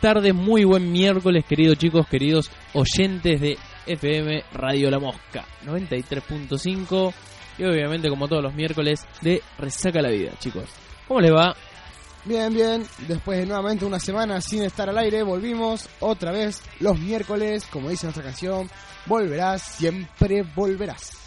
Tardes, muy buen miércoles, queridos chicos, queridos oyentes de FM Radio La Mosca 93.5 y obviamente como todos los miércoles de Resaca la Vida, chicos. ¿Cómo les va? Bien, bien. Después de nuevamente una semana sin estar al aire, volvimos otra vez los miércoles, como dice nuestra canción, volverás, siempre volverás.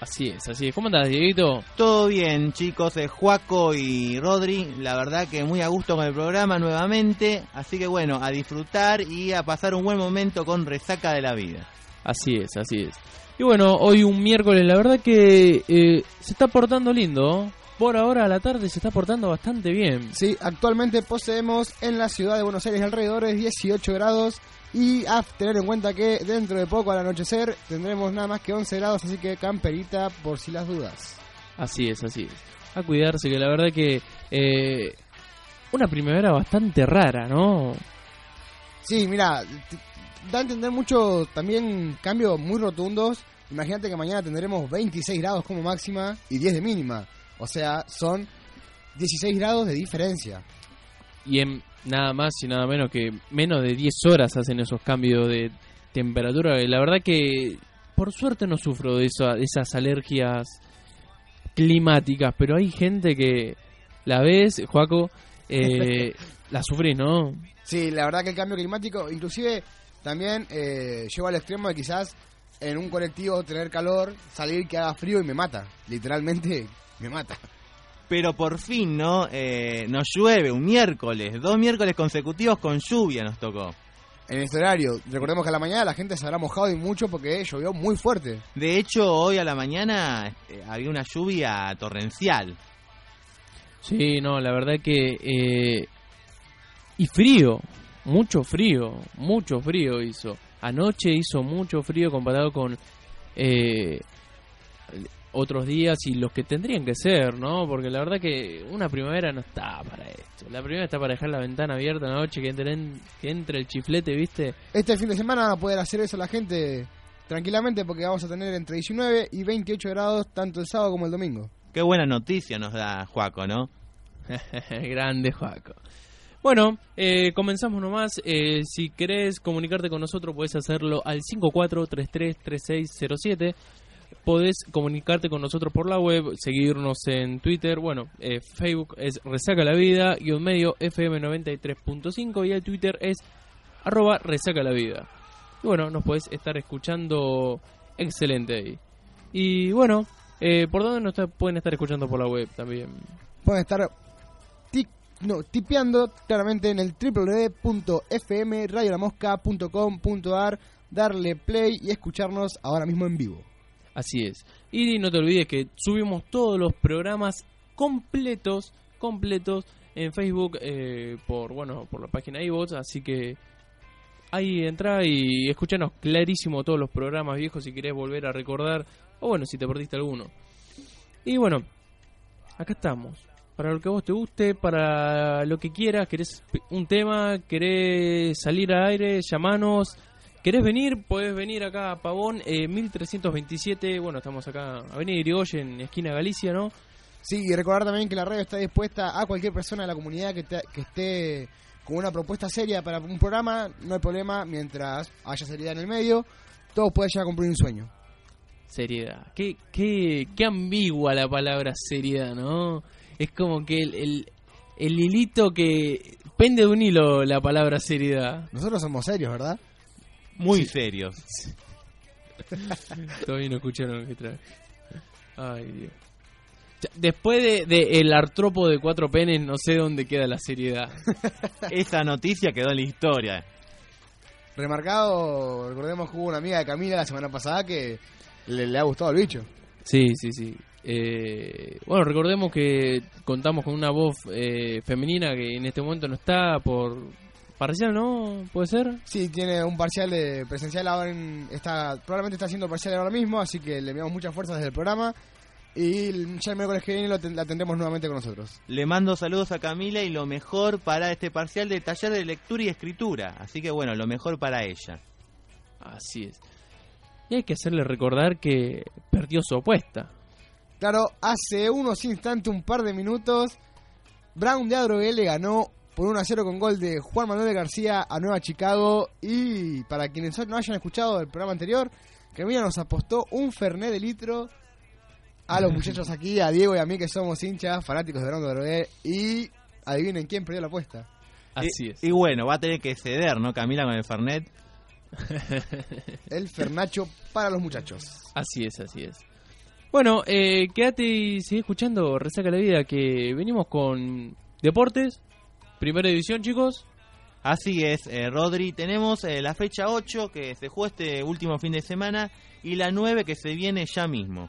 Así es, así es. ¿Cómo andás, Dieguito? Todo bien, chicos, es Juaco y Rodri. La verdad que muy a gusto con el programa nuevamente. Así que bueno, a disfrutar y a pasar un buen momento con Resaca de la Vida. Así es, así es. Y bueno, hoy un miércoles, la verdad que eh, se está portando lindo. Por ahora a la tarde se está portando bastante bien. Sí, actualmente poseemos en la ciudad de Buenos Aires alrededor de 18 grados y a tener en cuenta que dentro de poco al anochecer tendremos nada más que 11 grados, así que camperita por si las dudas. Así es, así es. A cuidarse, que la verdad que eh, una primavera bastante rara, ¿no? Sí, mira, da a entender mucho también cambios muy rotundos. Imagínate que mañana tendremos 26 grados como máxima y 10 de mínima. O sea, son 16 grados de diferencia. Y en nada más y nada menos que menos de 10 horas hacen esos cambios de temperatura. Y La verdad que por suerte no sufro de, eso, de esas alergias climáticas, pero hay gente que la ves, Joaco, eh, la sufrís, ¿no? Sí, la verdad que el cambio climático, inclusive también eh, llevo al extremo de quizás en un colectivo tener calor, salir que haga frío y me mata. Literalmente me mata. Pero por fin, ¿no? Eh, nos llueve un miércoles, dos miércoles consecutivos con lluvia nos tocó. En este horario, recordemos que a la mañana la gente se habrá mojado y mucho porque llovió muy fuerte. De hecho, hoy a la mañana eh, había una lluvia torrencial. Sí, no, la verdad que... eh, y frío, mucho frío, mucho frío hizo. Anoche hizo mucho frío comparado con eh, otros días y los que tendrían que ser, ¿no? Porque la verdad que una primavera no está para esto. La primavera está para dejar la ventana abierta en la noche, que entre, en- que entre el chiflete, ¿viste? Este fin de semana van a poder hacer eso la gente tranquilamente porque vamos a tener entre 19 y 28 grados tanto el sábado como el domingo. Qué buena noticia nos da Juaco, ¿no? Grande Joaco. Bueno, eh, comenzamos nomás. Eh, si querés comunicarte con nosotros, podés hacerlo al 54333607. Podés comunicarte con nosotros por la web, seguirnos en Twitter. Bueno, eh, Facebook es Resaca la Vida, guion medio FM93.5 y el Twitter es arroba Resaca la Vida. Y bueno, nos podés estar escuchando excelente ahí. Y bueno, eh, ¿por dónde nos pueden estar escuchando por la web también? Pueden estar tic- no, tipeando claramente en el www.fmradiolamosca.com.ar, darle play y escucharnos ahora mismo en vivo. Así es. Y no te olvides que subimos todos los programas completos, completos en Facebook eh, por bueno por la página iVoox, así que ahí entra y escúchanos clarísimo todos los programas viejos si querés volver a recordar o bueno si te perdiste alguno. Y bueno, acá estamos. Para lo que vos te guste, para lo que quieras, querés un tema, querés salir al aire, llamanos, ¿Querés venir? Podés venir acá a Pavón, eh, 1327. Bueno, estamos acá, Avenida Irigoyen, esquina Galicia, ¿no? Sí, y recordar también que la radio está dispuesta a cualquier persona de la comunidad que, te- que esté con una propuesta seria para un programa, no hay problema, mientras haya seriedad en el medio, todos pueden llegar a cumplir un sueño. Seriedad. Qué, qué, qué ambigua la palabra seriedad, ¿no? Es como que el, el, el hilito que pende de un hilo la palabra seriedad. Nosotros somos serios, ¿verdad? Muy serios. Todavía no escucharon lo que traje. Ay, Dios. Después de, de el artropo de cuatro penes, no sé dónde queda la seriedad. Esa noticia quedó en la historia. Remarcado, recordemos que hubo una amiga de Camila la semana pasada que le, le ha gustado el bicho. Sí, sí, sí. Eh, bueno, recordemos que contamos con una voz eh, femenina que en este momento no está por parcial, ¿no? ¿Puede ser? Sí, tiene un parcial de presencial ahora en, está probablemente está haciendo parcial ahora mismo, así que le enviamos muchas fuerzas desde el programa y ya el miércoles que viene lo ten- la tendremos nuevamente con nosotros. Le mando saludos a Camila y lo mejor para este parcial de taller de lectura y escritura. Así que bueno, lo mejor para ella. Así es. Y hay que hacerle recordar que perdió su apuesta. Claro, hace unos instantes, un par de minutos, Brown de Adrogué le ganó por 1 a 0 con gol de Juan Manuel García a Nueva Chicago. Y para quienes no hayan escuchado el programa anterior, Camila nos apostó un Fernet de litro a los muchachos aquí, a Diego y a mí que somos hinchas, fanáticos de Brondo Y adivinen quién perdió la apuesta. Así y, es. Y bueno, va a tener que ceder, ¿no, Camila, con el Fernet? El Fernacho para los muchachos. Así es, así es. Bueno, eh, quédate y sigue escuchando Resaca la Vida, que venimos con deportes, primera división, chicos. Así es, eh, Rodri. Tenemos eh, la fecha 8 que se jugó este último fin de semana y la 9 que se viene ya mismo.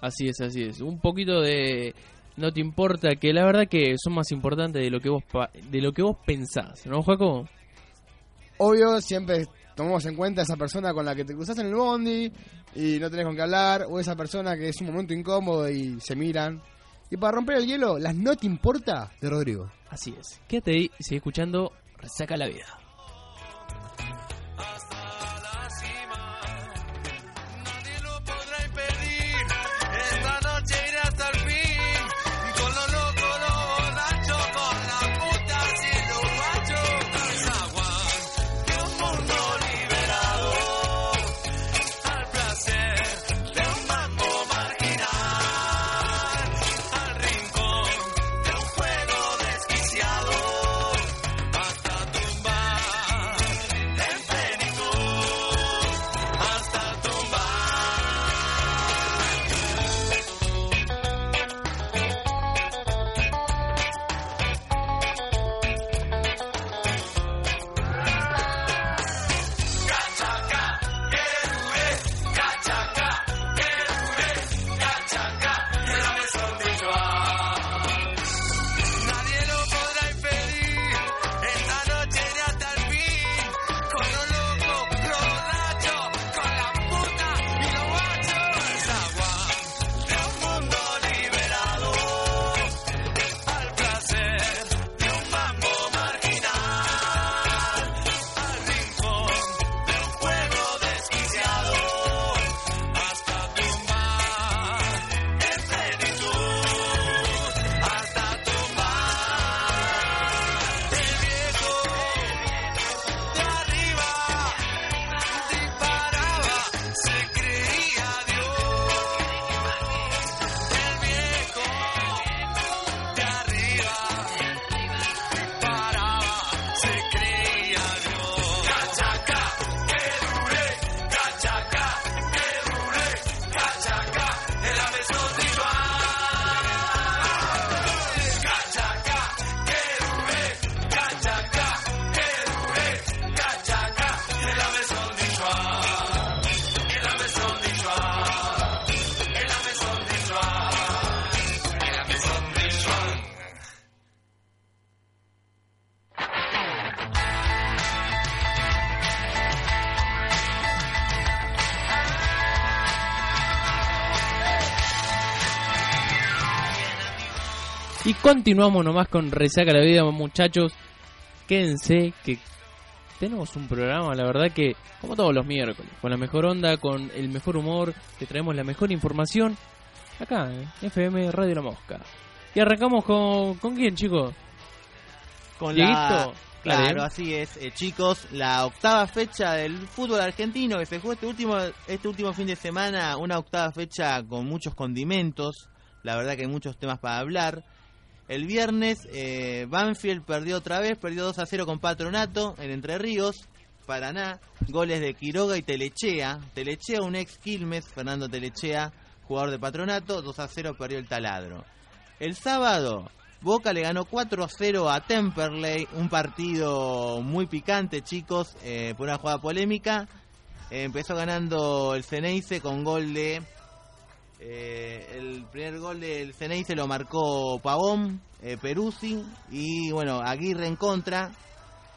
Así es, así es. Un poquito de no te importa, que la verdad que son más importantes de lo que vos pa- de lo que vos pensás, ¿no, Jaco? Obvio, siempre tomamos en cuenta esa persona con la que te cruzas en el bondi y no tenés con qué hablar, o esa persona que es un momento incómodo y se miran. Y para romper el hielo, las no te importa de Rodrigo. Así es. Quédate ahí y sigue escuchando Resaca la Vida. Continuamos nomás con Resaca la Vida, muchachos. Quédense que tenemos un programa, la verdad que, como todos los miércoles, con la mejor onda, con el mejor humor, te traemos la mejor información, acá, en FM Radio La Mosca. Y arrancamos con, ¿con quién, chicos? Con la... dale. Claro, así es, eh, chicos, la octava fecha del fútbol argentino que se jugó este último, este último fin de semana, una octava fecha con muchos condimentos, la verdad que hay muchos temas para hablar. El viernes eh, Banfield perdió otra vez, perdió 2 a 0 con Patronato en Entre Ríos, Paraná, goles de Quiroga y Telechea. Telechea, un ex Quilmes, Fernando Telechea, jugador de Patronato, 2 a 0 perdió el taladro. El sábado, Boca le ganó 4 a 0 a Temperley, un partido muy picante, chicos, eh, por una jugada polémica. Eh, empezó ganando el Ceneice con gol de. Eh, el primer gol del Ceneice lo marcó Pavón, eh, Peruzzi y bueno, Aguirre en contra.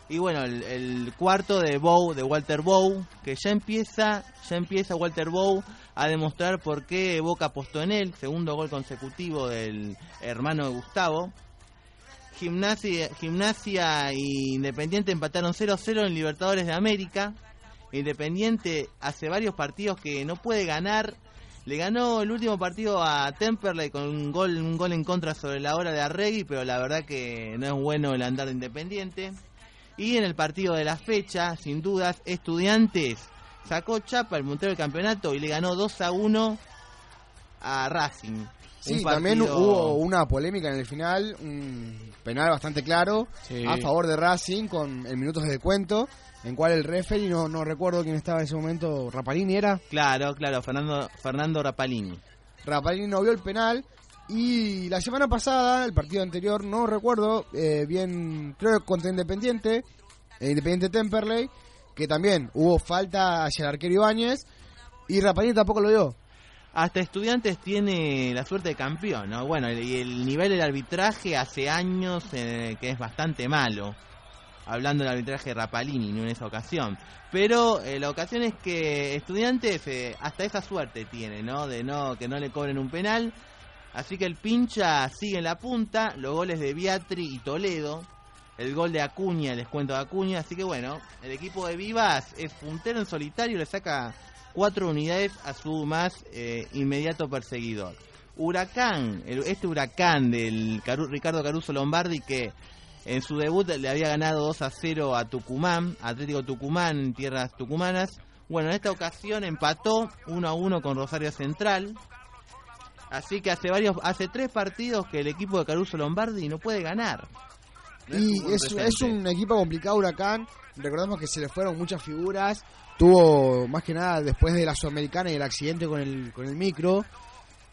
Y bueno, el, cuarto de Bow, de Walter Bow, que ya empieza, ya empieza Walter Bow a demostrar por qué Boca apostó en él, segundo gol consecutivo del hermano de Gustavo. Gimnasia, Gimnasia e Independiente empataron 0-0 en Libertadores de América. Independiente hace varios partidos que no puede ganar Le ganó el último partido a Temperley con un gol, un gol en contra sobre la hora de Arregui, pero la verdad que no es bueno el andar de Independiente. Y en el partido de la fecha, sin dudas, Estudiantes sacó chapa el puntero del campeonato y le ganó 2 a 1 a Racing. Sí, también hubo una polémica en el final, un penal bastante claro Sí. a favor de Racing con en minutos de descuento, en cual el referee, no, no recuerdo quién estaba en ese momento, Rapalini era, Claro, claro, Fernando, Fernando Rapalini. Rapalini no vio el penal y la semana pasada, el partido anterior, no recuerdo eh, bien, creo que contra Independiente, eh, Independiente Temperley, que también hubo falta hacia el arquero Ibáñez y Rapalini tampoco lo vio. Hasta Estudiantes tiene la suerte de campeón, ¿no? Bueno, y el nivel del arbitraje hace años eh, que es bastante malo. Hablando del arbitraje de Rapalini, en esa ocasión. Pero eh, la ocasión es que Estudiantes eh, hasta esa suerte tiene, ¿no? De no que no le cobren un penal. Así que el pincha sigue en la punta. Los goles de Beatri y Toledo. El gol de Acuña, el descuento de Acuña. Así que bueno, el equipo de Vivas es puntero en solitario. Le saca cuatro unidades a su más eh, inmediato perseguidor. Huracán, el- este huracán del Caru- Ricardo Caruso Lombardi que en su debut le había ganado 2 a 0 a Tucumán, Atlético Tucumán en tierras tucumanas. Bueno, en esta ocasión empató 1 a 1 con Rosario Central. Así que hace varios, hace tres partidos que el equipo de Caruso Lombardi no puede ganar. No Y es un equipo complicado, Huracán. Recordemos que se le fueron muchas figuras. Tuvo, más que nada, después de la Sudamericana y el accidente con el, con el micro,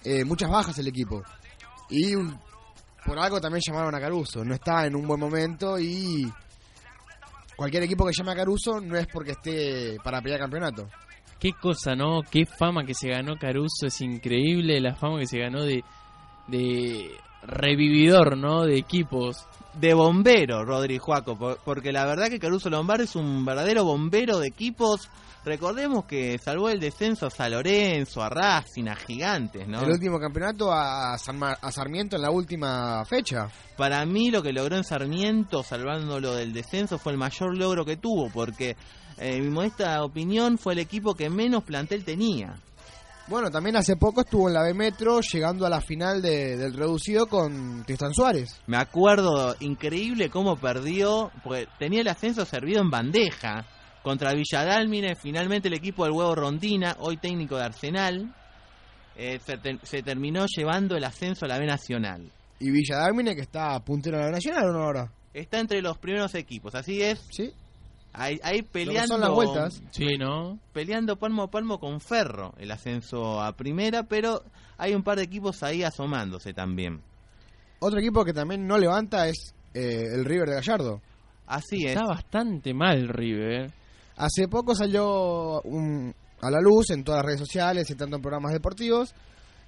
eh, muchas bajas el equipo. Y por algo también llamaron a Caruso. No está en un buen momento y cualquier equipo que llame a Caruso no es porque esté para pelear campeonato. Qué cosa, ¿no? Qué fama que se ganó Caruso. Es increíble la fama que se ganó de revividor, ¿no? De equipos. de bombero, Rodri Juaco, por- porque la verdad que Caruso Lombardi es un verdadero bombero de equipos. Recordemos que salvó el descenso a San Lorenzo, a Racing, a Gigantes, ¿no? El último campeonato a, San Mar- a Sarmiento en la última fecha. Para mí lo que logró en Sarmiento, salvándolo del descenso, fue el mayor logro que tuvo, porque eh, en mi modesta opinión fue el equipo que menos plantel tenía. Bueno, también hace poco estuvo en la B Metro llegando a la final de- del reducido con Tristan Suárez. Me acuerdo increíble cómo perdió, porque tenía el ascenso servido en bandeja contra Villadálmine, finalmente el equipo del huevo Rondina, hoy técnico de Arsenal, eh, se, ter- se terminó llevando el ascenso a la B Nacional. Y Villa Dálmine, que está puntero en la B Nacional, ¿o no ahora? Está entre los primeros equipos, así es, Sí. Ahí, ahí peleando, son las vueltas. Sí, ¿no? peleando palmo a palmo con Ferro el ascenso a primera, pero hay un par de equipos ahí asomándose también. Otro equipo que también no levanta es eh, el River de Gallardo. Así es. Está bastante mal River. Hace poco salió un- a la luz en todas las redes sociales y tanto en programas deportivos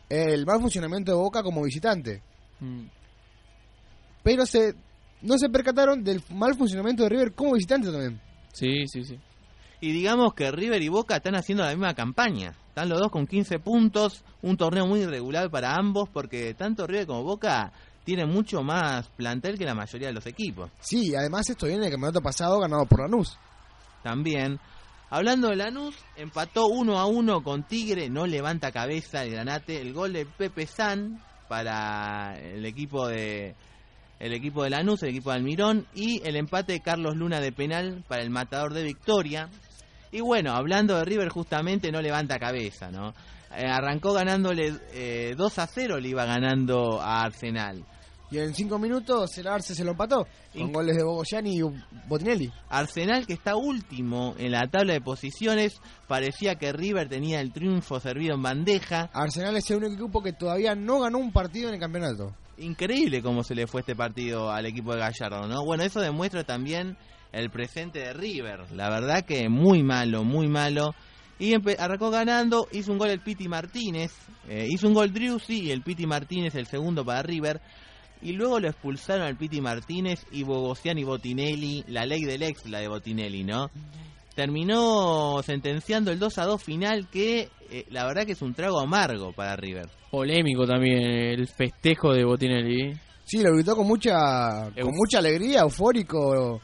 el mal funcionamiento de Boca como visitante. Mm. Pero se no se percataron del mal funcionamiento de River como visitante también. Sí, sí, sí. Y digamos que River y Boca están haciendo la misma campaña. Están los dos con 15 puntos, un torneo muy irregular para ambos porque tanto River como Boca tienen mucho más plantel que la mayoría de los equipos. Sí, y además esto viene del campeonato pasado ganado por Lanús. También, hablando de Lanús, empató 1 a 1 con Tigre, no levanta cabeza el Granate, el gol de Pepe San para el equipo de el equipo de Lanús, el equipo de Almirón y el empate de Carlos Luna de penal para el matador de Victoria. Y bueno, hablando de River justamente no levanta cabeza, ¿no? Eh, arrancó ganándole eh, 2 a 0, le iba ganando a Arsenal. Y en cinco minutos el Arce se lo empató con goles de Bogoyani y Botinelli. Arsenal, que está último en la tabla de posiciones, parecía que River tenía el triunfo servido en bandeja. Arsenal es el único equipo que todavía no ganó un partido en el campeonato. Increíble cómo se le fue este partido al equipo de Gallardo, ¿no? Bueno, eso demuestra también el presente de River. La verdad que muy malo, muy malo. Y arrancó ganando, hizo un gol el Piti Martínez, eh, hizo un gol Driussi y el Piti Martínez el segundo para River. Y luego lo expulsaron al Piti Martínez y Bogosian y Botinelli, la ley del ex, la de Botinelli, ¿no? Terminó sentenciando el 2 a 2 final que eh, la verdad que es un trago amargo para River. Polémico también el festejo de Botinelli. Sí, lo gritó con mucha Euf- con mucha alegría, eufórico.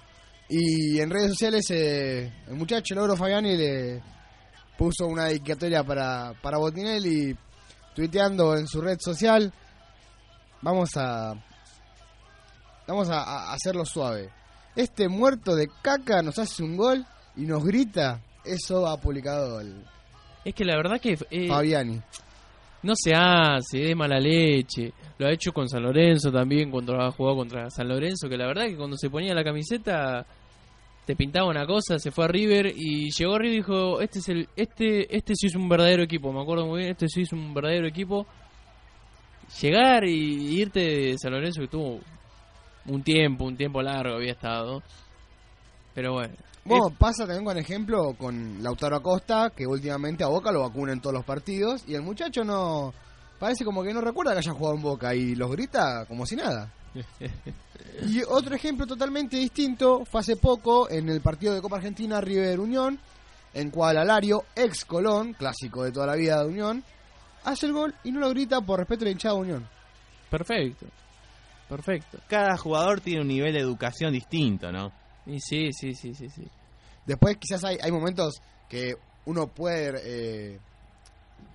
Y en redes sociales eh, el muchacho Logro Fabiani le puso una dedicatoria para, para Botinelli tuiteando en su red social. Vamos a. Vamos a, a hacerlo suave. Este muerto de caca nos hace un gol y nos grita. Eso ha publicado el Es que la verdad que eh, Fabiani. no se hace, es mala leche. Lo ha hecho con San Lorenzo también, cuando ha jugado contra San Lorenzo, que la verdad que cuando se ponía la camiseta te pintaba una cosa, se fue a River y llegó a River y dijo, este es el este este sí es un verdadero equipo, me acuerdo muy bien, este sí es un verdadero equipo. Llegar y irte de San Lorenzo que tuvo un tiempo, un tiempo largo había estado. Pero bueno, Bueno, pasa también con ejemplo con Lautaro Acosta, que últimamente a Boca lo vacuna en todos los partidos, y el muchacho no... Parece como que no recuerda que haya jugado en Boca y los grita como si nada. Y otro ejemplo totalmente distinto fue hace poco en el partido de Copa Argentina River Unión, en cual Alario, ex Colón, clásico de toda la vida de Unión, hace el gol y no lo grita por respeto a la hinchada de Unión. perfecto. Perfecto. Cada jugador tiene un nivel de educación distinto, ¿no? Y sí, sí, sí, sí, sí. Después quizás hay, hay momentos que uno puede, eh,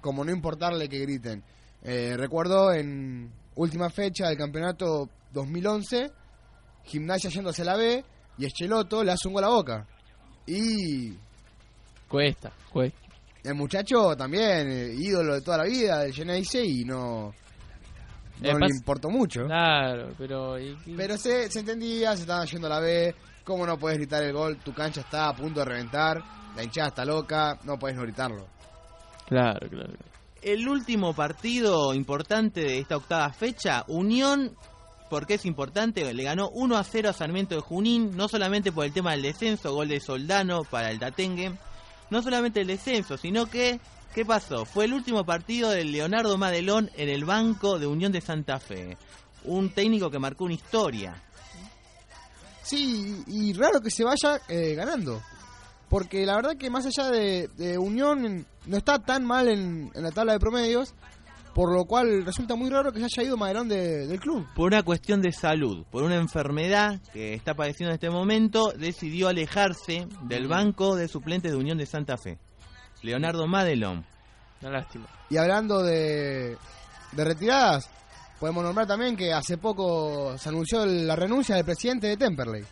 como no importarle que griten. Eh, recuerdo en última fecha del campeonato 2011, Gimnasia yéndose a la B y Echeloto le hace un gol a Boca. Y Cuesta, cuesta. el muchacho también, eh, ídolo de toda la vida del Geneise y no, no Eh, le importó mucho. Claro, pero... y- y- Pero se, se entendía, se estaban yendo a la B. ¿Cómo no puedes gritar el gol? Tu cancha está a punto de reventar. La hinchada está loca. No puedes no gritarlo. Claro, claro. El último partido importante de esta octava fecha, Unión, porque es importante, le ganó 1 a 0 a Sarmiento de Junín, no solamente por el tema del descenso, gol de Soldano para el Tatengue, no solamente el descenso, sino que, ¿qué pasó? Fue el último partido de Leonardo Madelón en el banco de Unión de Santa Fe, un técnico que marcó una historia. Sí, y raro que se vaya eh, ganando. Porque la verdad que más allá de, de Unión, no está tan mal en, en la tabla de promedios. Por lo cual resulta muy raro que se haya ido Maderón de- del club. Por una cuestión de salud, por una enfermedad que está padeciendo en este momento, decidió alejarse del banco de suplentes de Unión de Santa Fe. Leonardo Madelón. Una lástima. Y hablando de, de retiradas, podemos nombrar también que hace poco se anunció la renuncia del presidente de Temperley.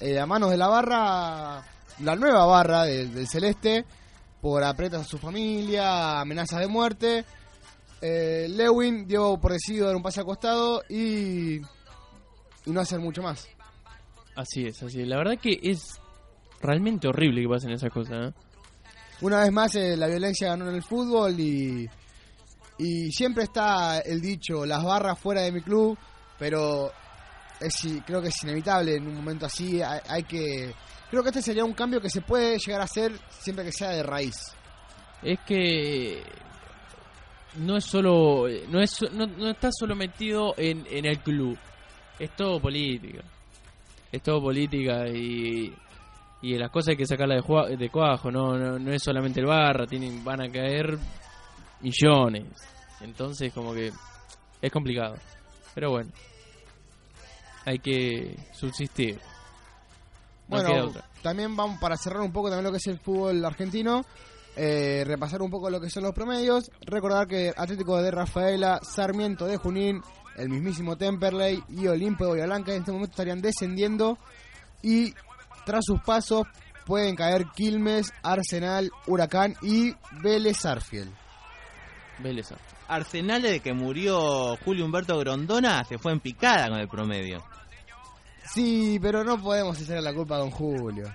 Eh, a manos de la barra, la nueva barra del, del Celeste, por apretas a su familia, amenazas de muerte. Eh, Lewin dio por decidido dar un pase al costado y, y no hacer mucho más. Así es, así es. La verdad que es realmente horrible que pasen esas cosas. ¿eh? Una vez más eh, la violencia ganó en el fútbol y, y siempre está el dicho, las barras fuera de mi club, pero es, creo que es inevitable en un momento así, hay, hay que... Creo que este sería un cambio que se puede llegar a hacer siempre que sea de raíz. Es que no es solo no es no, no está solo metido en, en el club. Es todo política. Es todo política y y las cosas hay que sacarlas de, de cuajo, no, no no es solamente el barra, tienen van a caer millones. Entonces como que es complicado. Pero bueno. Hay que subsistir. No Bueno, también vamos para cerrar un poco también lo que es el fútbol argentino, eh, repasar un poco lo que son los promedios, recordar que Atlético de Rafaela, Sarmiento de Junín, el mismísimo Temperley y Olimpo de Bahía Blanca en este momento estarían descendiendo y tras sus pasos pueden caer Quilmes, Arsenal, Huracán y Vélez Arfiel. Vélez. Arsenal desde que murió Julio Humberto Grondona se fue en picada con el promedio. Sí, pero no podemos echarle la culpa a don Julio.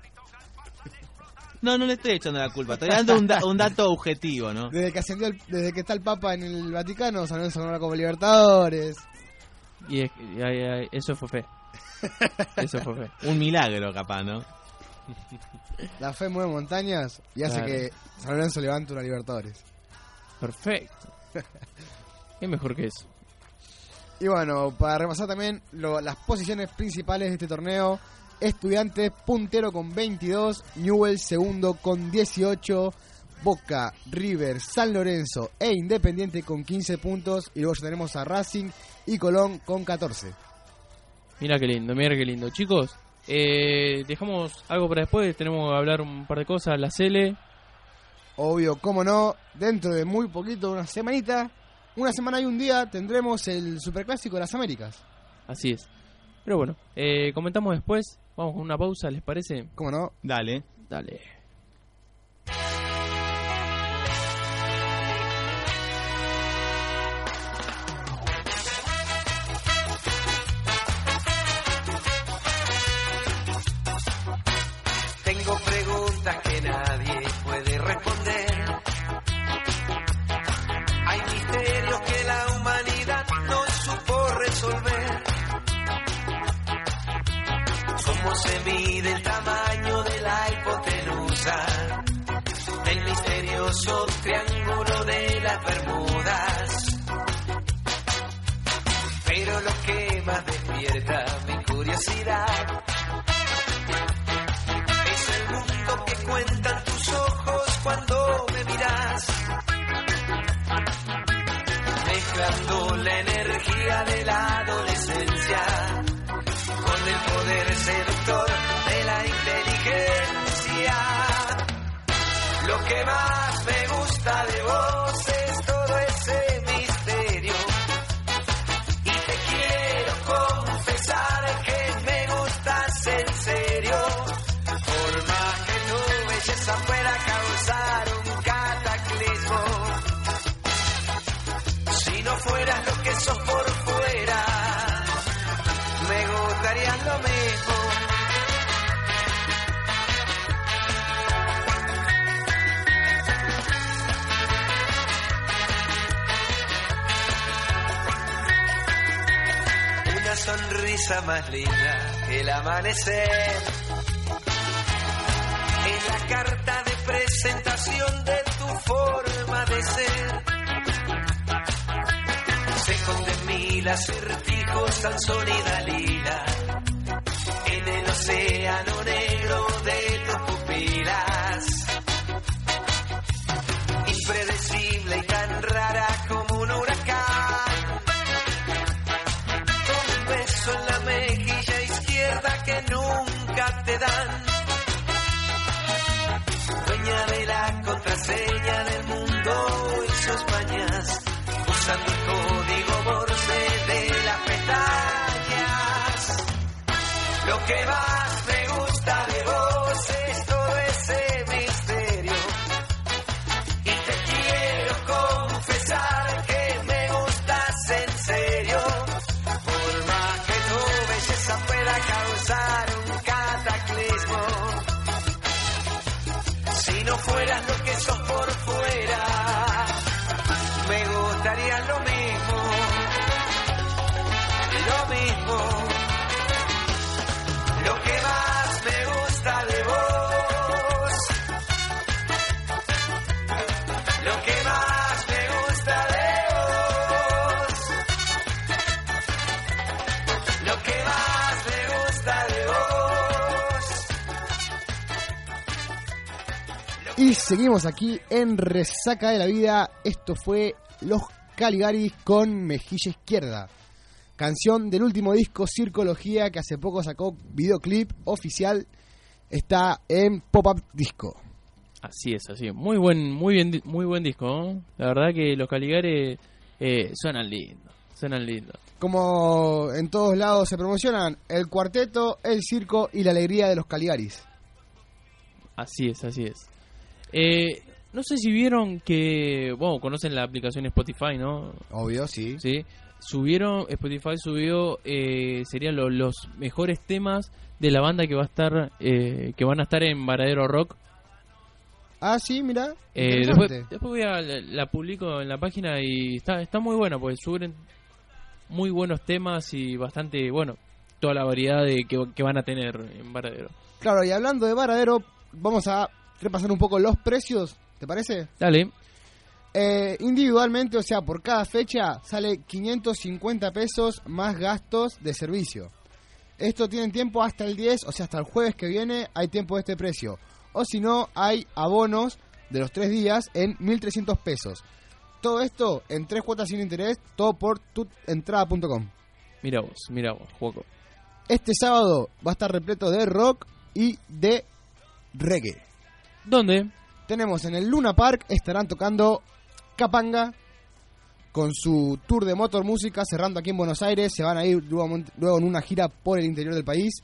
No, no le estoy echando la culpa, estoy dando un, da- un dato objetivo, ¿no? Desde que ascendió, el- desde que está el Papa en el Vaticano, San Lorenzo ganó la Copa Libertadores. Y, es- y ahí- eso fue fe. Eso fue fe. Un milagro, capaz, ¿no? La fe mueve montañas y hace Claro. que San Lorenzo levante una Libertadores. Perfecto. ¿Qué mejor que eso? Y bueno, para repasar también lo- las posiciones principales de este torneo, Estudiantes puntero con 22, Newell segundo con 18, Boca, River, San Lorenzo e Independiente con 15 puntos y luego ya tenemos a Racing y Colón con 14. Mira qué lindo, mira qué lindo. Chicos, eh, dejamos algo para después. Tenemos que hablar un par de cosas. La Cele. Obvio, cómo no, dentro de muy poquito, una semanita, una semana y un día tendremos el Superclásico de las Américas. Así es. Pero bueno, eh, comentamos después. Vamos con una pausa, ¿les parece? ¿Cómo no? Dale. Dale. ¿Cómo se mide el tamaño de la hipotenusa? El misterioso triángulo de las Bermudas. Pero lo que más despierta mi curiosidad por fuera, me gustaría lo mismo. Una sonrisa más linda que el amanecer es la carta de presentación de tu forma de ser. Mil acertijos al sol y en el océano negro de tus pupilas. Que más seguimos aquí en Resaca de la Vida. Esto fue Los Caligaris con Mejilla Izquierda. Canción del último disco Circología que hace poco sacó videoclip oficial. Está en Pop-Up Disco. Así es, así es. Muy buen, muy bien, muy buen disco. ¿no? La verdad que los Caligares eh, suenan lindo, suenan lindo. Como en todos lados se promocionan el cuarteto, el circo y la alegría de los Caligaris. Así es, así es. Eh, no sé si vieron que, bueno, conocen la aplicación Spotify, ¿no? Obvio, sí. Sí. Subieron, Spotify subió, eh, serían lo- los mejores temas de la banda que va a estar, eh, que van a estar en Varadero Rock. Ah, sí, mira. Eh, después, después voy a, la, la publico en la página y está, está muy buena, porque suben muy buenos temas y bastante, bueno, toda la variedad de que, que van a tener en Varadero. Claro, y hablando de Varadero, vamos a repasar un poco los precios, ¿te parece? Dale, Eh, individualmente, o sea, por cada fecha sale 550 pesos más gastos de servicio. Esto tienen tiempo hasta el 10, o sea, hasta el jueves que viene hay tiempo de este precio. O si no, hay abonos de los tres días en 1.300 pesos. Todo esto en tres cuotas sin interés, todo por tuentrada.com. mira vos, mira vos, Juaco. Este sábado va a estar repleto de rock y de reggae. ¿Dónde? Tenemos en el Luna Park, estarán tocando Capanga, con su tour de motor música cerrando aquí en Buenos Aires. Se van a ir luego, luego en una gira por el interior del país.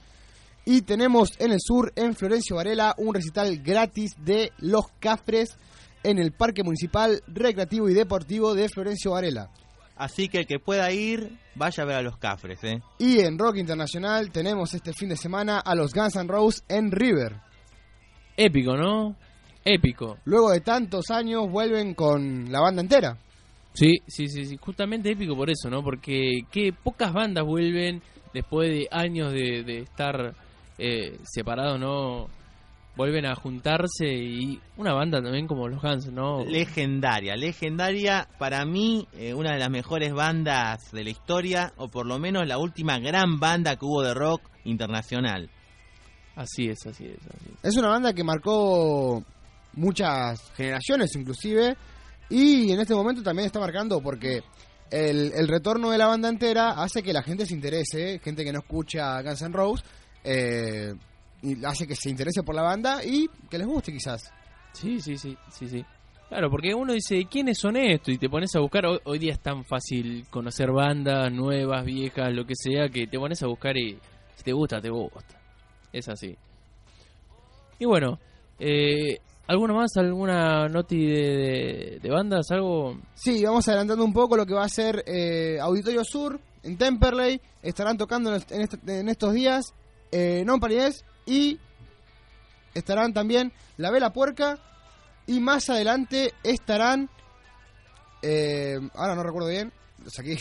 Y tenemos en el sur, en Florencio Varela, un recital gratis de Los Cafres en el Parque Municipal Recreativo y Deportivo de Florencio Varela. Así que el que pueda ir, vaya a ver a los cafres, ¿eh? Y en Rock Internacional tenemos este fin de semana a los Guns N' Roses en River. Épico, ¿no? Épico. Luego de tantos años vuelven con la banda entera. Sí, sí, sí, sí. Justamente épico por eso, ¿no? Porque que pocas bandas vuelven después de años de, de estar eh, separados, ¿no? Vuelven a juntarse y una banda también como los Guns, ¿no? Legendaria, legendaria. Para mí, eh, una de las mejores bandas de la historia, o por lo menos la última gran banda que hubo de rock internacional. Así es, así es, así es. Es una banda que marcó muchas generaciones inclusive y en este momento también está marcando porque el, el retorno de la banda entera hace que la gente se interese, gente que no escucha Guns N' Roses, eh, y hace que se interese por la banda y que les guste quizás. Sí, sí, sí, sí, sí. Claro, porque uno dice, ¿quiénes son estos? Y te pones a buscar, hoy, hoy día es tan fácil conocer bandas nuevas, viejas, lo que sea, que te pones a buscar y si te gusta, te gusta. Es así. Y bueno, eh, ¿alguna más? ¿Alguna noti de, de, bandas? ¿Algo? Sí, vamos adelantando un poco lo que va a ser eh, Auditorio Sur en Temperley. Estarán tocando en, en, est- en estos días eh, Non Paridés y estarán también La Vela Puerca y más adelante estarán eh, ahora no recuerdo bien lo saqué.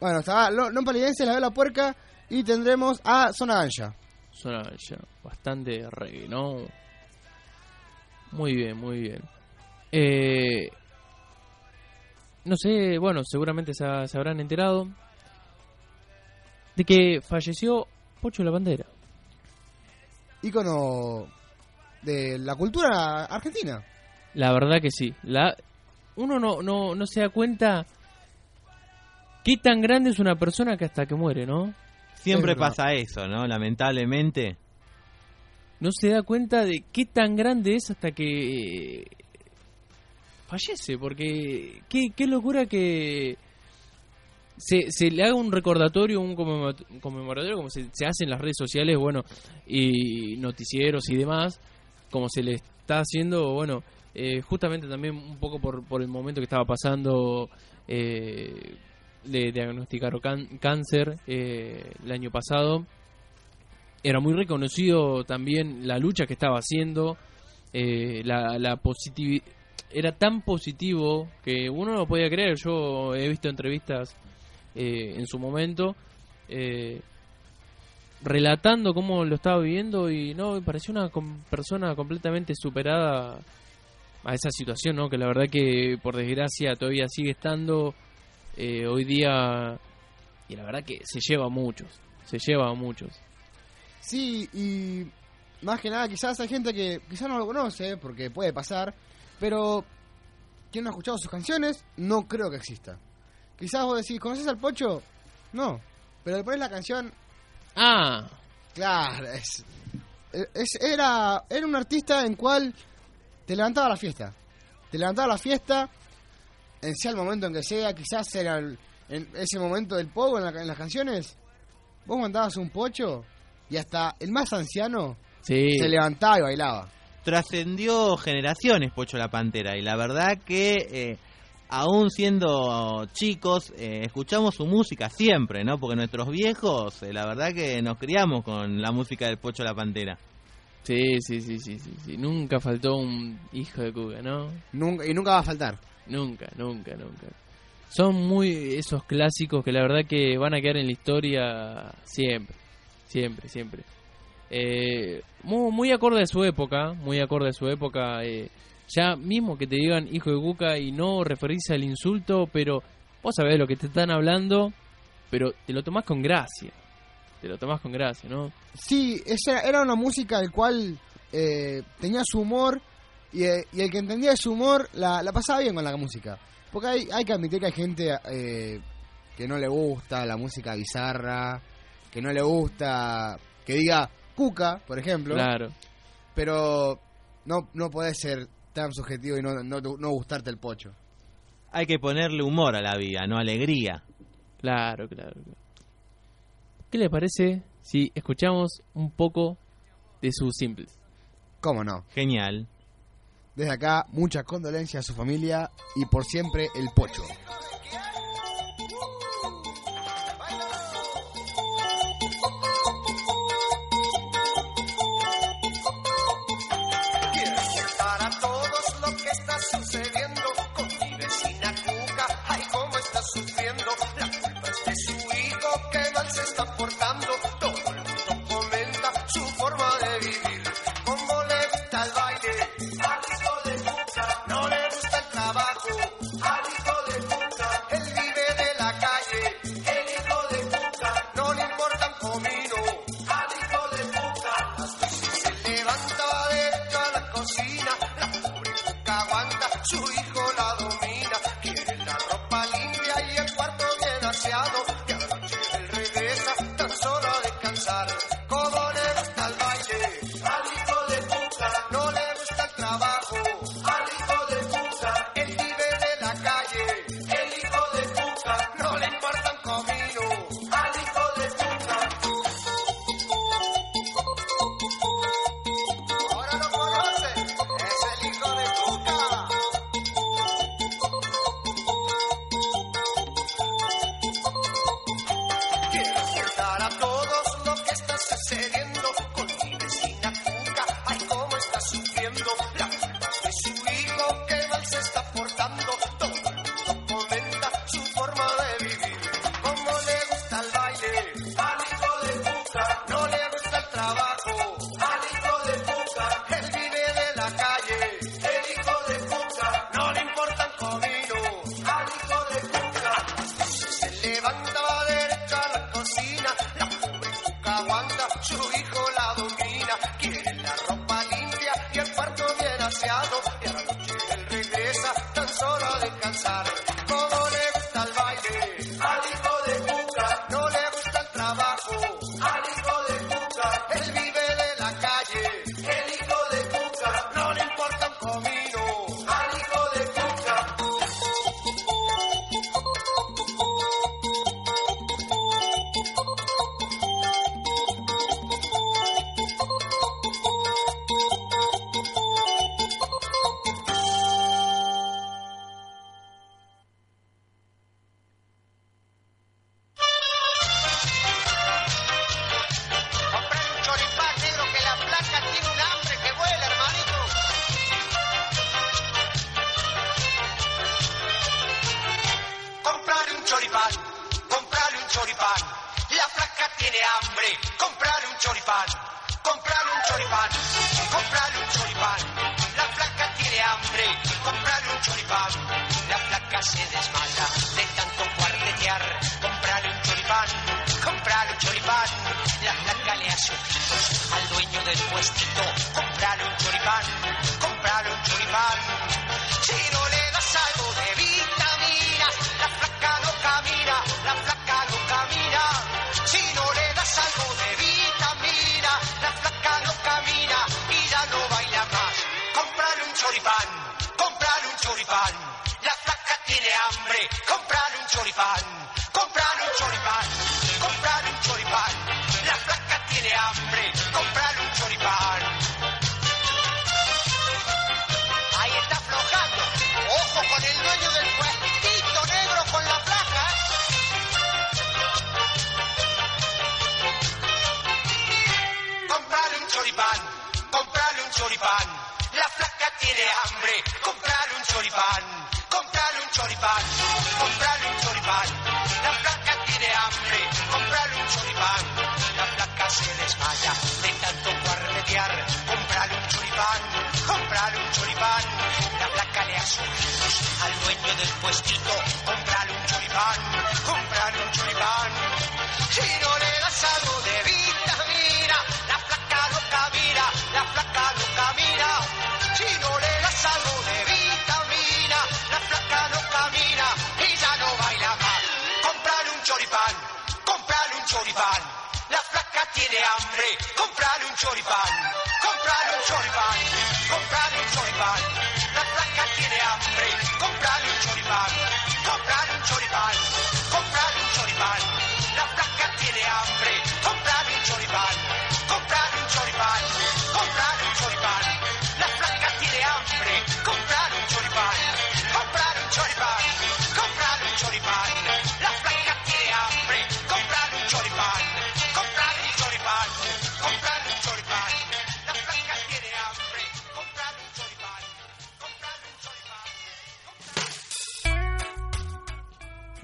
bueno estará Lo- Non Paridense, La Vela Puerca y tendremos a Zona Ancha Suena ya bastante reggae, ¿no? Muy bien, muy bien. Eh, no sé, bueno, seguramente se habrán enterado de que falleció Pocho la Bandera. ícono de la cultura argentina La verdad que sí. La, uno no, no, no se da cuenta qué tan grande es una persona que hasta que muere, ¿no? Siempre Es pasa eso, ¿no? Lamentablemente. No se da cuenta de qué tan grande es hasta que eh, fallece, porque qué, qué locura que se, se le haga un recordatorio, un conmemo- conmemoratorio, como se, se hace en las redes sociales, bueno, y noticieros y demás, como se le está haciendo, bueno, eh, justamente también un poco por, por el momento que estaba pasando, eh, le diagnosticaron can- cáncer eh, el año pasado. Era muy reconocido también la lucha que estaba haciendo, eh, la, la positivi- era tan positivo que uno no lo podía creer. Yo he visto entrevistas eh, en su momento relatando cómo lo estaba viviendo y no, me pareció una persona completamente superada a esa situación, ¿no? Que la verdad que por desgracia todavía sigue estando eh, hoy día y la verdad que se lleva a muchos, se lleva a muchos. Sí, y más que nada, quizás hay gente que quizás no lo conoce, porque puede pasar, pero quien no ha escuchado sus canciones, no creo que exista. Quizás vos decís, ¿conoces al Pocho? No, pero le pones la canción, Ah, claro, es, es- era, era un artista en cual te levantaba la fiesta. Te levantaba la fiesta, en sea el momento en que sea, quizás era el- en ese momento del pogo en, la- en las canciones. Vos mandabas un pocho y hasta el más anciano sí. se levantaba y bailaba. Trascendió generaciones Pocho la Pantera y la verdad que eh, aún siendo chicos eh, escuchamos su música siempre, ¿no? Porque nuestros viejos, eh, la verdad que nos criamos con la música del Pocho la Pantera. Sí, sí, sí, sí, sí, sí. Nunca faltó un hijo de Cuga, ¿no? Nunca, y nunca va a faltar. Nunca, nunca, nunca. Son muy esos clásicos que la verdad que van a quedar en la historia siempre, siempre, siempre. Eh, muy, muy acorde a su época, muy acorde a su época. eh, ya mismo que te digan hijo de Cuca y no referirse al insulto, pero vos sabés lo que te están hablando, pero te lo tomás con gracia. Te lo tomás con gracia, ¿no? Sí, esa era una música del cual eh, tenía su humor y, eh, y el que entendía su humor la, pasaba bien con la música. Porque hay, hay que admitir que hay gente eh, que no le gusta la música bizarra, que no le gusta que diga Cuca, por ejemplo. Claro. Pero no, no podés ser tan subjetivo y no, no, no gustarte el pocho. Hay que ponerle humor a la vida, no alegría. Claro, claro, claro. ¿Qué le parece si escuchamos un poco de sus simples? ¿Cómo no? Genial. Desde acá, muchas condolencias a su familia y por siempre el pocho.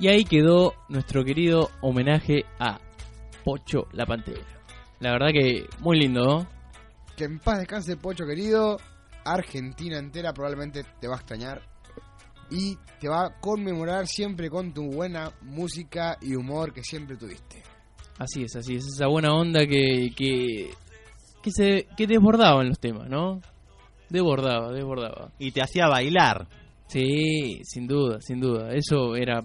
Y ahí quedó nuestro querido homenaje a Pocho la Pantera. La verdad que muy lindo, ¿no? Que en paz descanse, Pocho querido. Argentina entera probablemente te va a extrañar. Y te va a conmemorar siempre con tu buena música y humor que siempre tuviste. Así es, así es. Esa buena onda que, que, que, se, que desbordaba en los temas, ¿no? Desbordaba, desbordaba. Y te hacía bailar. Sí, sin duda, sin duda. Eso era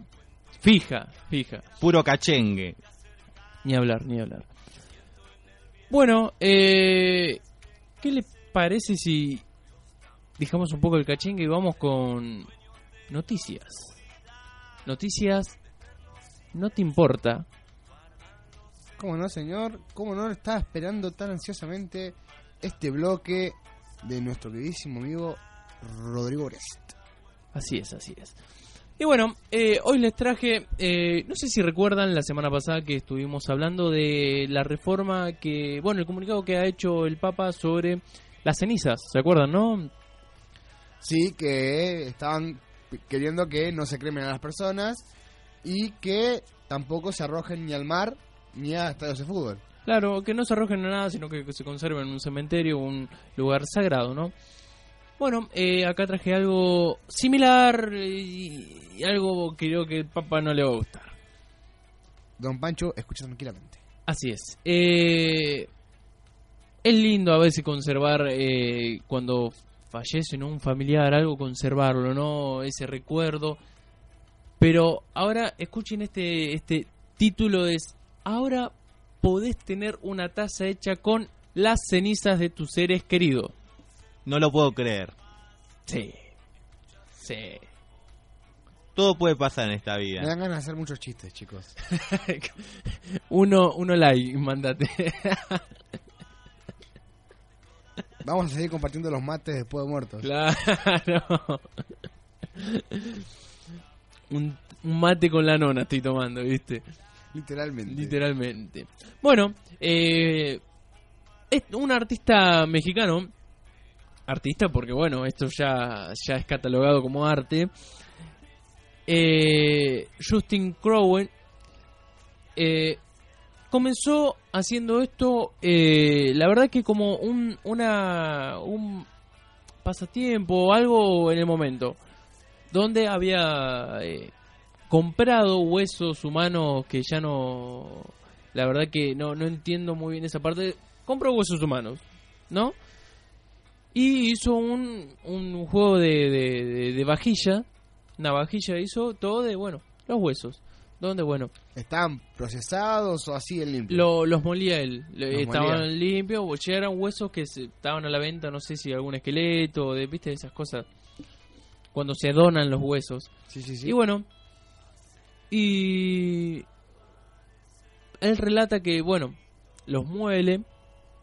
fija, fija. Puro cachengue. Ni hablar, ni hablar. Bueno, eh, ¿qué le parece si dejamos un poco el cachengue y vamos con noticias? Noticias, no te importa. ¿Cómo no, señor? ¿Cómo no estaba esperando tan ansiosamente este bloque de nuestro queridísimo amigo Rodrigo Orest? Así es, así es. Y bueno, eh, hoy les traje, eh, no sé si recuerdan la semana pasada que estuvimos hablando de la reforma que, bueno, el comunicado que ha hecho el Papa sobre las cenizas, ¿se acuerdan, no? Sí, que estaban queriendo que no se cremen a las personas y que tampoco se arrojen ni al mar ni a estadios de fútbol. Claro, que no se arrojen a nada, sino que se conserven en un cementerio un lugar sagrado, ¿no? Bueno, eh, acá traje algo similar y, y algo que creo que el Papa no le va a gustar. Don Pancho, escucha tranquilamente. Así es. Eh, es lindo a veces conservar eh, cuando fallece ¿no? un familiar, algo conservarlo, ¿no? Ese recuerdo. Pero ahora escuchen este, este título es Ahora podés tener una taza hecha con las cenizas de tus seres queridos. No lo puedo creer. Sí. Sí. Todo puede pasar en esta Me vida. dan ganas de hacer muchos chistes, chicos. uno, uno like, mandate. Vamos a seguir compartiendo los mates después de muertos. Claro. Un, un mate con la nona estoy tomando, ¿viste? Literalmente. Literalmente. Bueno, eh, es un artista mexicano. Artista porque, bueno, esto ya, ya es catalogado como arte. Eh, Justin Crowen eh, comenzó haciendo esto, eh, la verdad que como un, una, un pasatiempo algo en el momento, donde había eh, comprado huesos humanos que ya no, la verdad que no, no entiendo muy bien esa parte, compró huesos humanos, ¿no? Y hizo un, un juego de, de, de- de vajilla, una vajilla hizo todo de, bueno, los huesos, donde, bueno, ¿Están procesados o así en limpio? lo- los molía él. Los estaban limpios, eran huesos que se, estaban a la venta, no sé si algún esqueleto, de, viste, esas cosas. Cuando se donan los huesos. Sí, sí, sí. Y bueno, y él relata que, bueno, los muele,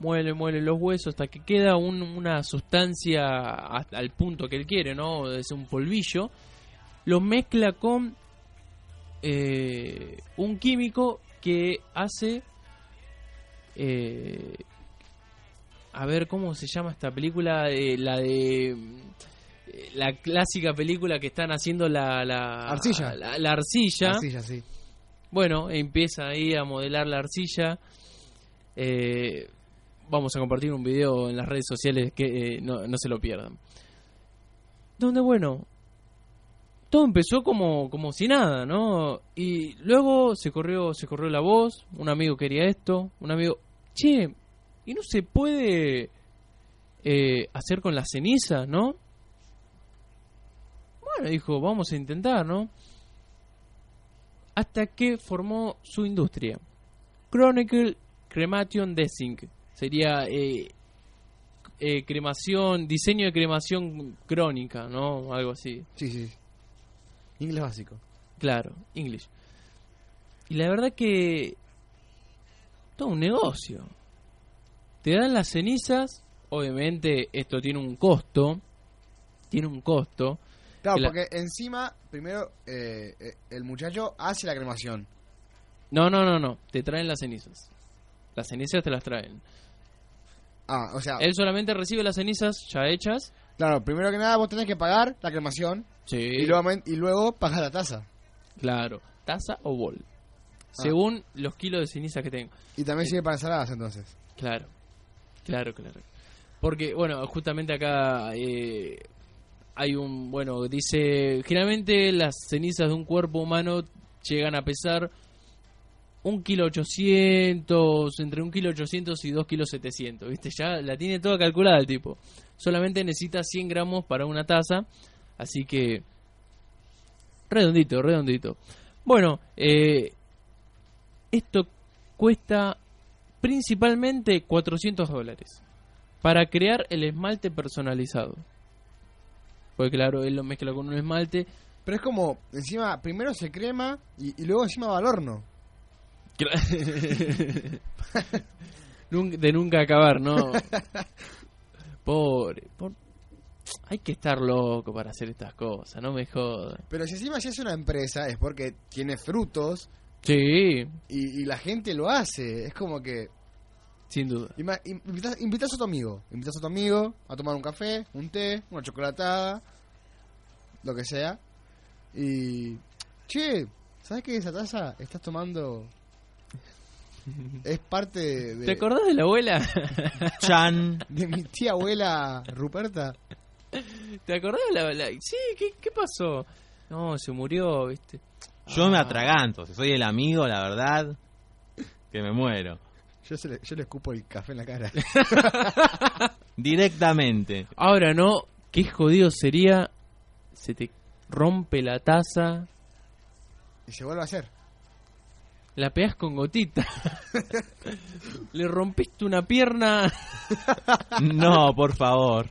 muele, muele los huesos hasta que queda un- una sustancia hasta al punto que él quiere, ¿no? Es un polvillo. Lo mezcla con eh, un químico que hace... eh, a ver, ¿cómo se llama esta película? Eh, la de... eh, La clásica película que están haciendo la... la Arcilla. La, la arcilla. Ya sí. Bueno, empieza ahí a modelar la arcilla. Eh, vamos a compartir un video en las redes sociales que eh, no, no se lo pierdan. Donde, bueno, todo empezó como, como si nada, ¿no? Y luego se corrió, se corrió la voz, un amigo quería esto, un amigo, che, ¿y no se puede eh, hacer con las cenizas, no? Bueno, dijo, vamos a intentar, ¿no? hasta que formó su industria. Chronicle cremation dressing. Sería eh, eh, cremación, diseño de cremación crónica, ¿no? Algo así. Sí, sí. Inglés básico. Claro, English. Y la verdad que todo un negocio. Te dan las cenizas, obviamente esto tiene un costo, tiene un costo. Claro, Que la- porque encima, primero, eh, eh, el muchacho hace la cremación. No, no, no, no, te traen las cenizas. Las cenizas te las traen. Ah, o sea, Él solamente recibe las cenizas ya hechas. claro, primero que nada vos tenés que pagar la cremación Sí. y, luego, y luego pagar la tasa. Claro, taza o bol. Ah. Según los kilos de ceniza que tengo. Y también sirve para ensaladas entonces. Claro, claro, claro. Porque, bueno, justamente acá eh, hay un, bueno, dice, generalmente las cenizas de un cuerpo humano llegan a pesar un kilo ochocientos, entre un kilo ochocientos y dos kilos setecientos, ¿viste? Ya la tiene toda calculada el tipo. Solamente necesita 100 gramos para una taza, así que redondito, redondito. Bueno, eh, esto cuesta principalmente 400 dólares para crear el esmalte personalizado. Porque claro, él lo mezcla con un esmalte. Pero es como, encima, primero se crema y, y luego encima va al horno. De nunca acabar, ¿no? Pobre, por- Hay que estar loco para hacer estas cosas, no me jodas. Pero si encima si es una empresa es porque tiene frutos Sí, y, y la gente lo hace. Es como que... sin duda. Invitas, invitas a tu amigo. Invitas a tu amigo a tomar un café, un té, una chocolatada, lo que sea. Y... Che, ¿sabes que esa taza estás tomando... Es parte de, ¿Te acordás de la abuela? Chan. de mi tía abuela Ruperta. ¿Te acordás de la abuela? Sí, ¿qué, qué pasó? No, se murió, ¿viste? Yo me Ah. atraganto. Si soy el amigo, la verdad, que me muero. Yo, se le, yo le escupo el café en la cara. Directamente. Ahora no, qué jodido sería se te rompe la taza, Y se vuelve a hacer. La pegas con gotita. Le rompiste una pierna. No, por favor.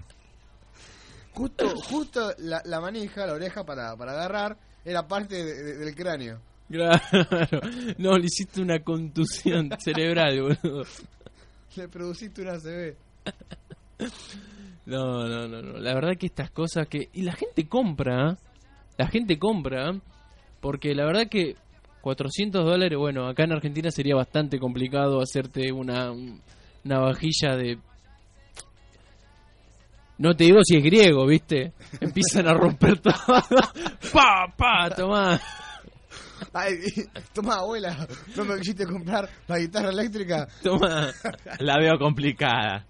Justo, justo la, la manija, la oreja para, para agarrar, era parte de- de- del cráneo. Claro. No, le hiciste una contusión cerebral, boludo. Le produciste una CB. No, no, no, no. La verdad que estas cosas que... Y la gente compra, ¿eh? la gente compra, porque la verdad que 400 dólares, bueno, acá en Argentina sería bastante complicado hacerte una, una vajilla de... No te digo si es griego, ¿viste? Empiezan a romper todo. pa, pa, tomá. Ay, toma, abuela, no me quisiste comprar la guitarra eléctrica. Toma. La veo complicada.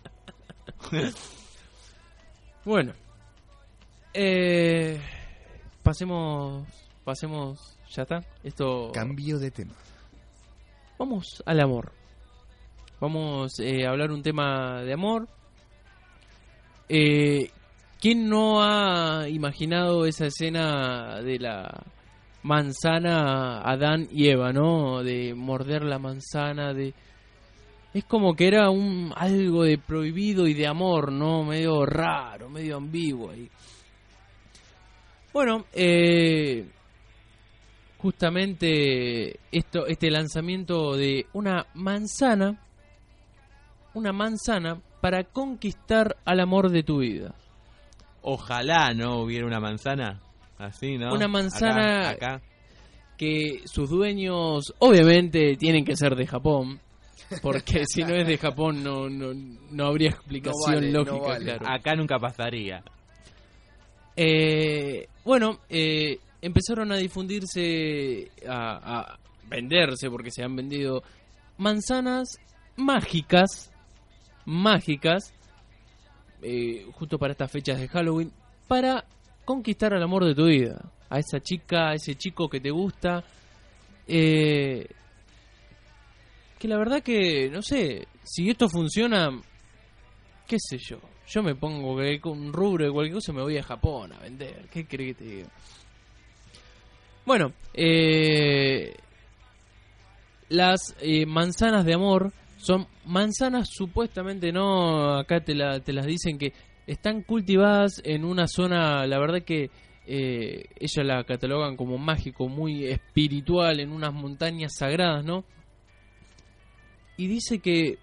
Bueno. Eh, pasemos... Pasemos... ¿Ya está? Esto... Cambio de tema. Vamos al amor. Vamos eh, a hablar un tema de amor. Eh, ¿Quién no ha imaginado esa escena de la manzana Adán y Eva, no? De morder la manzana, de... Es como que era un algo de prohibido y de amor, ¿no? Medio raro, medio ambiguo ahí. Bueno, eh, justamente esto, este lanzamiento de una manzana, una manzana para conquistar al amor de tu vida. Ojalá no hubiera una manzana así, ¿no? Una manzana- Acá, acá. Que sus dueños obviamente tienen que ser de Japón, porque si no es de Japón no, no, no habría explicación vale, no lógica, vale. claro. Acá nunca pasaría. Eh, bueno, eh, empezaron a difundirse, a, venderse, porque se han vendido manzanas mágicas, mágicas, eh, justo para estas fechas de Halloween, para conquistar al amor de tu vida, a esa chica, a ese chico que te gusta. Eh, que la verdad que, no sé, si esto funciona, qué sé yo, yo me pongo con un rubro de cualquier cosa me voy a Japón a vender, ¿qué crees que te digo? Bueno, eh, las eh, manzanas de amor Son manzanas supuestamente, no, acá te, la- te las dicen que están cultivadas en una zona, la verdad que eh, la catalogan como mágico, muy espiritual, en unas montañas sagradas, ¿no? Y dice que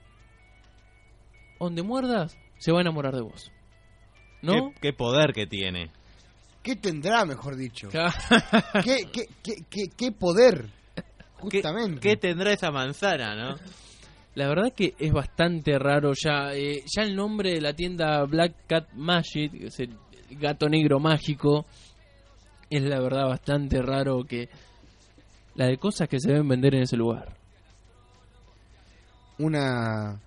donde muerdas se va a enamorar de vos. ¿No? ¿Qué, qué poder que tiene. ¿Qué tendrá, mejor dicho? ¿Qué, qué, qué, qué, qué poder? ¿Qué, Justamente. qué tendrá esa manzana, no? La verdad que es bastante raro ya. eh, ya el nombre de la tienda Black Cat Magic, que es el gato negro mágico, es la verdad bastante raro que la de cosas que se deben vender en ese lugar. Una...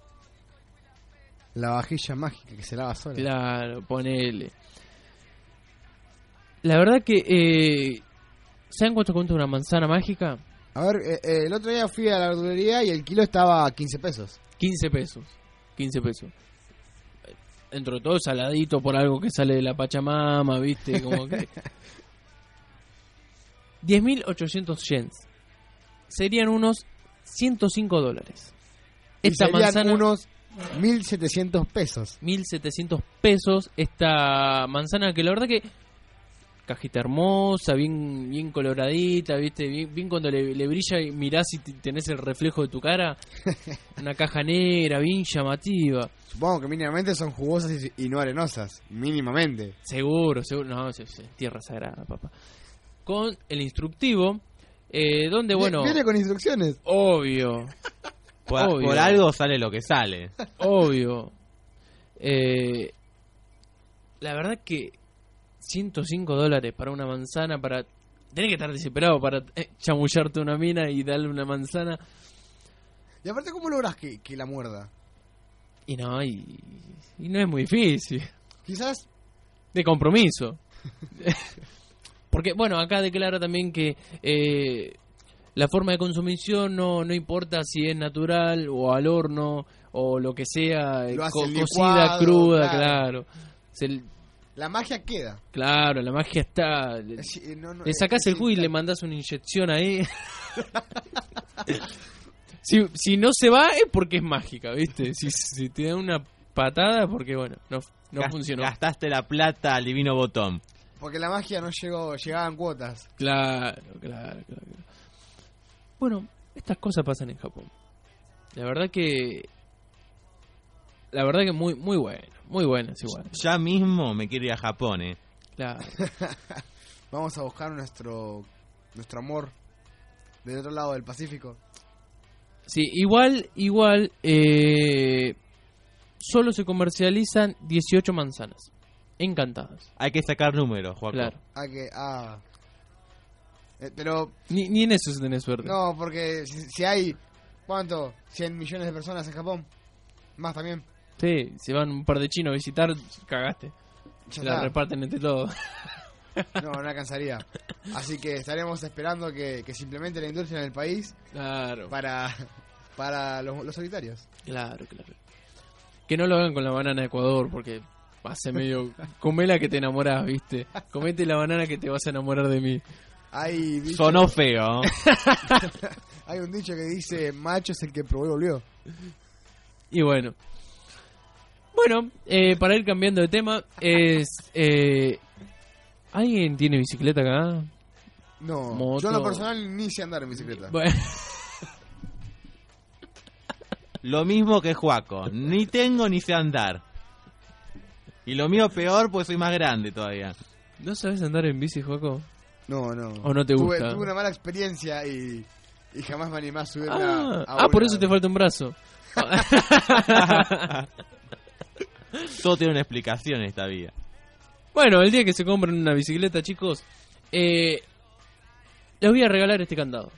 La vajilla mágica que se lava sola. Claro, ponele. La verdad que eh, ¿saben cuánto cuesta una manzana mágica? A ver, eh, eh, el otro día fui a la verdulería y el kilo estaba a 15 pesos. 15 pesos. 15 pesos. Dentro de todo saladito por algo que sale de la Pachamama, ¿viste? Como que 10.800 yens. Serían unos 105 dólares. Y Esta serían manzana, unos 1.700 pesos. 1.700 pesos. Esta manzana que la verdad que cajita hermosa, bien bien coloradita, ¿viste? Bien, bien cuando le, le brilla y mirás y tenés el reflejo de tu cara. Una caja negra, bien llamativa. Supongo que mínimamente son jugosas y, y no arenosas. Mínimamente. Seguro, seguro. No, es, es tierra sagrada, papá. Con el instructivo, eh, donde, bueno, Viene con instrucciones. obvio, Por, Obvio. por algo sale lo que sale. obvio. Eh, la verdad que 105 dólares para una manzana, para... Tenés que estar desesperado para eh, chamullarte una mina y darle una manzana. Y aparte, ¿cómo logras que, que la muerda? Y no, y, y no es muy difícil. Quizás de compromiso. Porque, bueno, acá declara también que eh, la forma de consumición no, no importa si es natural o al horno o lo que sea, eh, Lo co- licuado, cocida, cruda, claro. claro. Se- la magia queda. claro, la magia está. Le, Es- no, no, le sacás es- el jugo y le mandás una inyección ahí. si, si no se va es porque es mágica, ¿viste? Si, si te da una patada es porque, bueno, no, no Gas- funcionó. Gastaste la plata al divino botón. Porque la magia no llegó, llegaban cuotas. Claro, claro, claro. claro. Bueno, estas cosas pasan en Japón. La verdad que. La verdad que muy muy buena, muy buenas igual. Ya mismo me quiero ir a Japón, eh. Claro. Vamos a buscar nuestro nuestro amor del otro lado del Pacífico. Sí, igual, igual, eh, solo se comercializan 18 manzanas. Encantadas. Hay que sacar números, Juaco. Claro. Ah, que, ah. Eh, pero, Ni, ni en eso se tenés suerte. no, porque si, si hay, ¿cuánto? 100 millones de personas en Japón. Más también. Sí, si van un par de chinos a visitar, cagaste. Se la reparten entre todos. No, no alcanzaría. Así que estaremos esperando que, que simplemente la industria en el país Claro. para, para los, los solitarios. Claro, claro. Que no lo hagan con la banana de Ecuador, porque hace medio... Comela que te enamorás, ¿viste? Comete la banana que te vas a enamorar de mí. Hay, dicho- Sonó feo. hay un dicho que dice, macho es el que probó y volvió. Y bueno. Bueno, eh, para ir cambiando de tema, es... eh, ¿Alguien tiene bicicleta acá? No, Moto. yo en lo personal ni sé andar en bicicleta. Bueno, Lo mismo que Juaco. Ni tengo ni sé andar. Y lo mío peor, pues soy más grande todavía. ¿no sabes andar en bici, Joaco? No, no. ¿O no te tuve, gusta? Tuve una mala experiencia y, y jamás me animé a subirla. Ah, a ah, por eso te falta un brazo. Todo tiene una explicación en esta vida. Bueno, el día que se compren una bicicleta, chicos, eh, les voy a regalar este candado.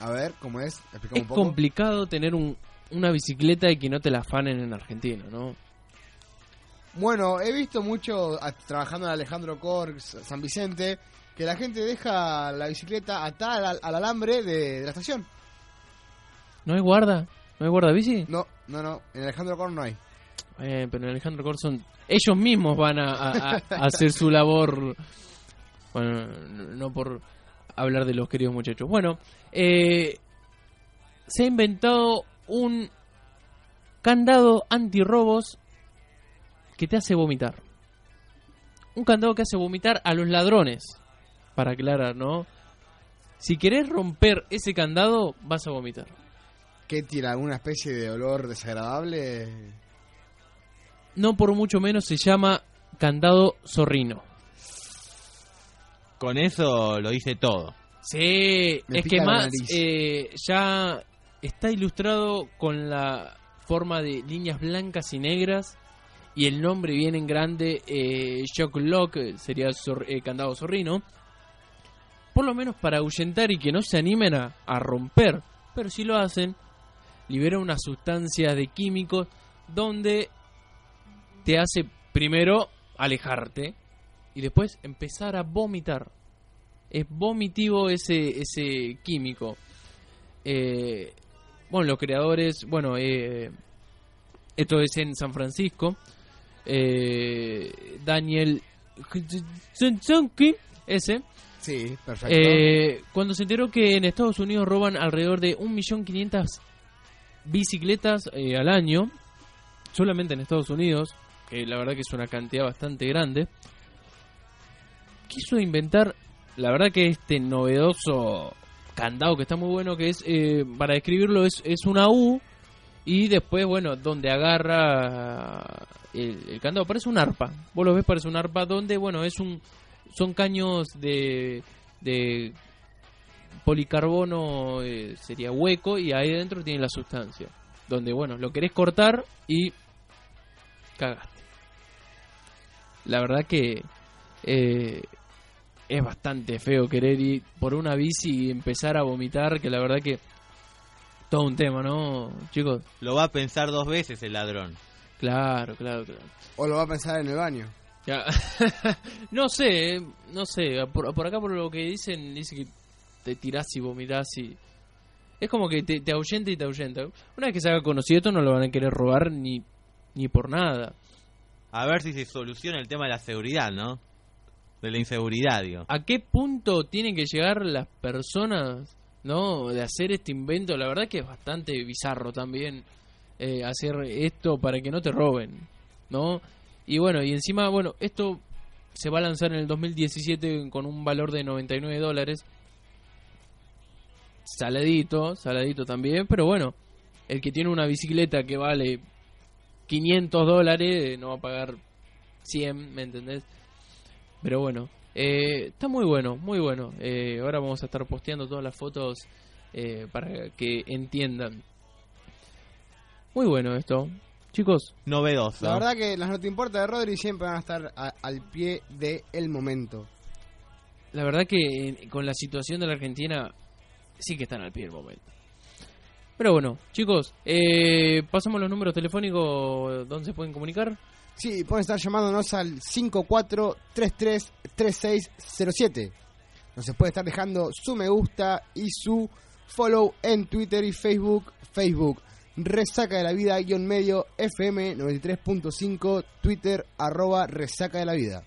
A ver, ¿cómo es? Es un poco. complicado tener un, una bicicleta y que no te la afanen en Argentina, ¿no? Bueno, he visto mucho a- trabajando en Alejandro Corx, San Vicente, que la gente deja la bicicleta atada al, al alambre de, de la estación. ¿No hay guarda? ¿No hay guarda bici? No, no, no. En Alejandro Corx no hay. Eh, pero en Alejandro Corson ellos mismos van a, a- a- a hacer su labor. Bueno, no no por hablar de los queridos muchachos. Bueno, eh, se ha inventado un candado antirrobos que te hace vomitar. Un candado que hace vomitar a los ladrones. Para aclarar, ¿no? Si querés romper ese candado, vas a vomitar. ¿Qué tira? ¿Alguna especie de olor desagradable? No por mucho menos se llama candado zorrino. Con eso lo hice todo. Sí, Me es que más eh, ya está ilustrado con la forma de líneas blancas y negras y el nombre viene en grande eh, Shock Lock, sería zor- eh, candado zorrino. Por lo menos para ahuyentar y que no se animen a, a romper. Pero si lo hacen, libera unas sustancias de químicos donde te hace primero alejarte y después empezar a vomitar. Es vomitivo ese, ese químico. Eh, bueno, los creadores, bueno, eh, esto es en San Francisco. Eh, Daniel ese, Sí, perfecto. eh, cuando se enteró que en Estados Unidos roban alrededor de 1.500.000 bicicletas eh, al año, solamente en Estados Unidos, que la verdad que es una cantidad bastante grande, quiso inventar, la verdad que este novedoso candado que está muy bueno, que es, eh, para describirlo, es, es una U y después, bueno, donde agarra el, candado, parece un arpa, vos lo ves, parece un arpa, donde, bueno, es un son caños de, de policarbono, eh, sería hueco, y ahí dentro tiene la sustancia. Donde, bueno, lo querés cortar y cagaste. La verdad que eh, es bastante feo querer ir por una bici y empezar a vomitar, que la verdad que todo un tema, ¿no, chicos? Lo va a pensar dos veces el ladrón. Claro, claro, claro. O lo va a pensar en el baño. Ya. no sé, eh, no sé. Por, por acá, por lo que dicen, dice que te tirás y vomitás y. Es como que te, te ahuyenta y te ahuyenta. Una vez que se haga conocido, esto no lo van a querer robar ni, ni por nada. A ver si se soluciona el tema de la seguridad, ¿no? De la inseguridad, digo. ¿A qué punto tienen que llegar las personas, no? De hacer este invento. La verdad que es bastante bizarro también eh, hacer esto para que no te roben, ¿no? Y bueno, y encima, bueno, esto se va a lanzar en el 2017 con un valor de 99 dólares. Saladito, saladito también, pero bueno, el que tiene una bicicleta que vale 500 dólares no va a pagar 100, ¿me entendés? Pero bueno, eh, está muy bueno, muy bueno. Eh, ahora vamos a estar posteando todas las fotos eh, para que entiendan. Muy bueno esto. Chicos, Novedoso. La verdad que las no te importa de Rodri siempre van a estar a- al pie del momento. la verdad que eh, con la situación de la Argentina sí que están al pie del momento. Pero bueno, chicos, eh, pasamos los números telefónicos donde se pueden comunicar. Sí, pueden estar llamándonos al 54333607. Nos se puede estar dejando su me gusta y su follow en Twitter y Facebook. Facebook, resaca de la vida, guion medio, FM 93.5, Twitter, arroba resaca de la vida.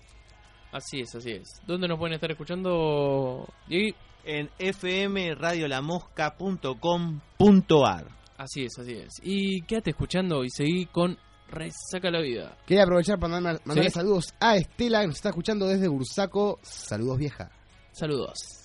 Así es, así es. ¿Dónde nos pueden estar escuchando? Diego? En fmradiolamusca.com.ar. Así es, así es. Y quédate escuchando y seguí con Resaca la Vida. Quería aprovechar para mandar, mandarle Sí. saludos a Estela, que nos está escuchando desde Bursaco. Saludos, vieja. Saludos.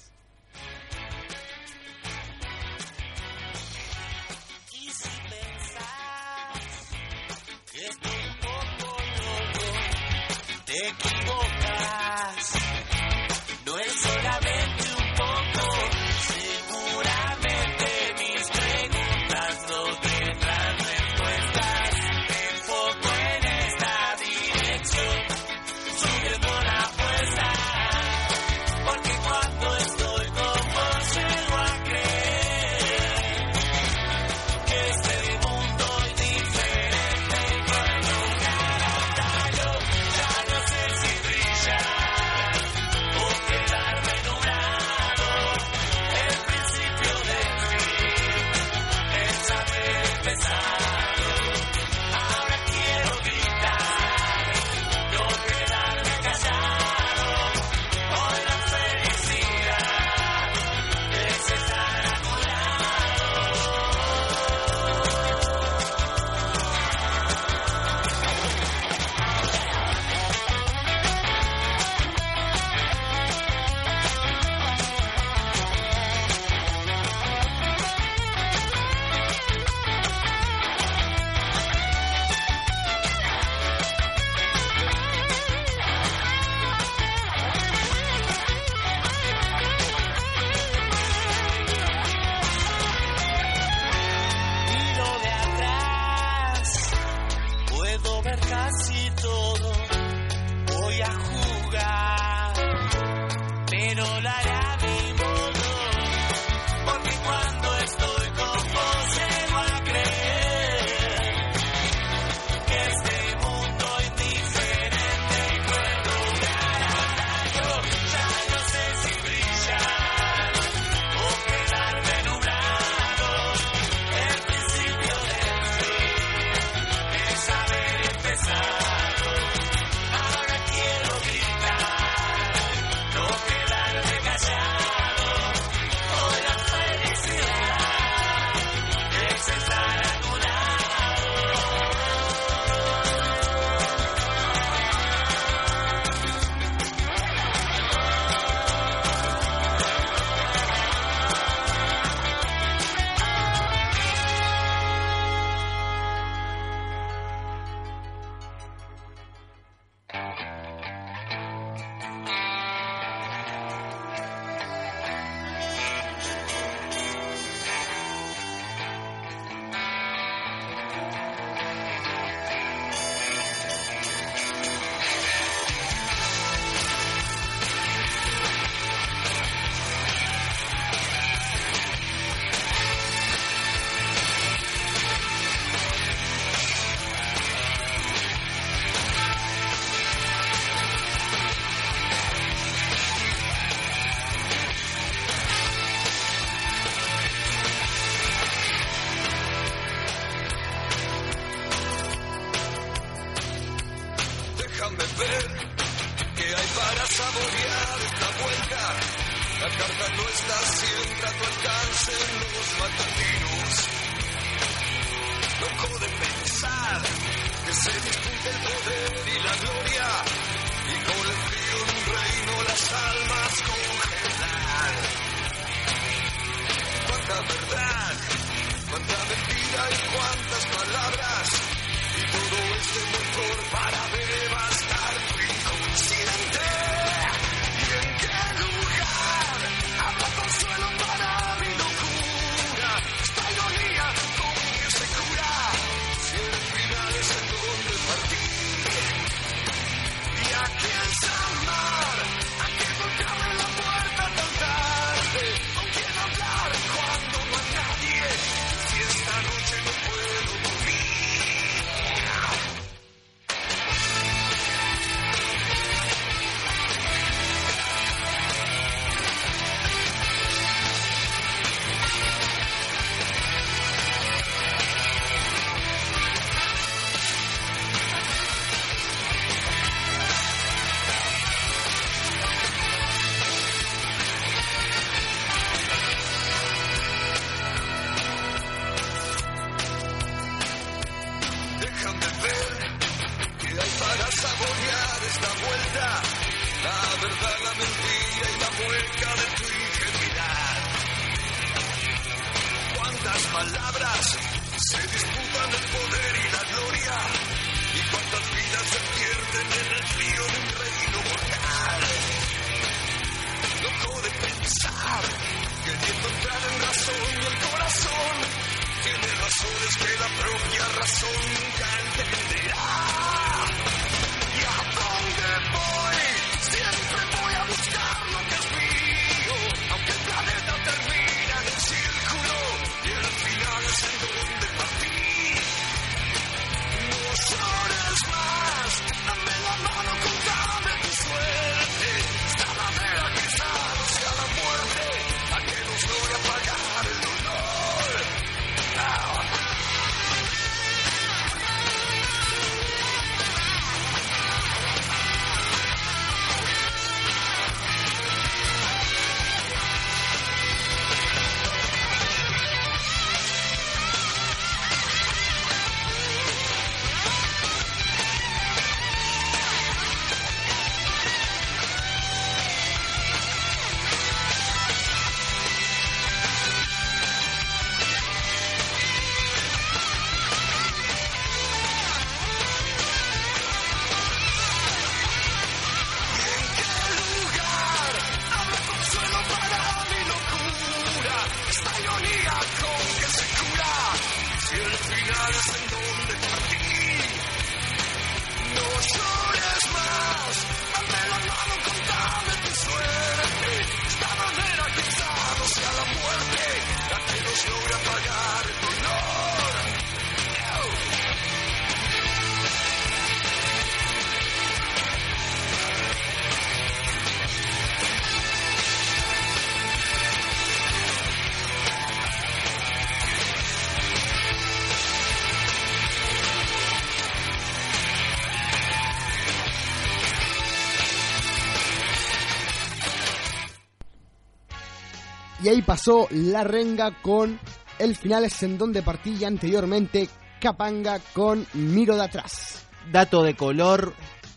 Y ahí pasó la renga con el final es en donde anteriormente Capanga con Miro de atrás. Dato de color.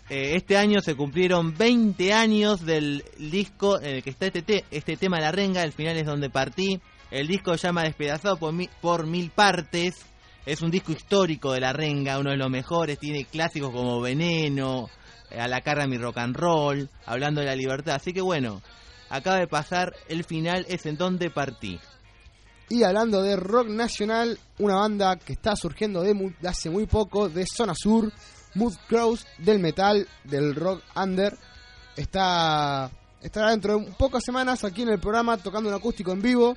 eh, este año se cumplieron 20 años del disco en el que está este, te- este tema la renga. El final es donde partí. El disco se llama Despedazado por, mi- por mil partes. Es un disco histórico de la renga, uno de los mejores. Tiene clásicos como Veneno, eh, A la cara mi rock and roll, hablando de la libertad. Así que bueno, acaba de pasar. El final es en donde partí. Y hablando de rock nacional, una banda que está surgiendo de, de hace muy poco, de Zona Sur, Mood Crows, del metal, del rock under, está estará dentro de pocas semanas aquí en el programa tocando un acústico en vivo.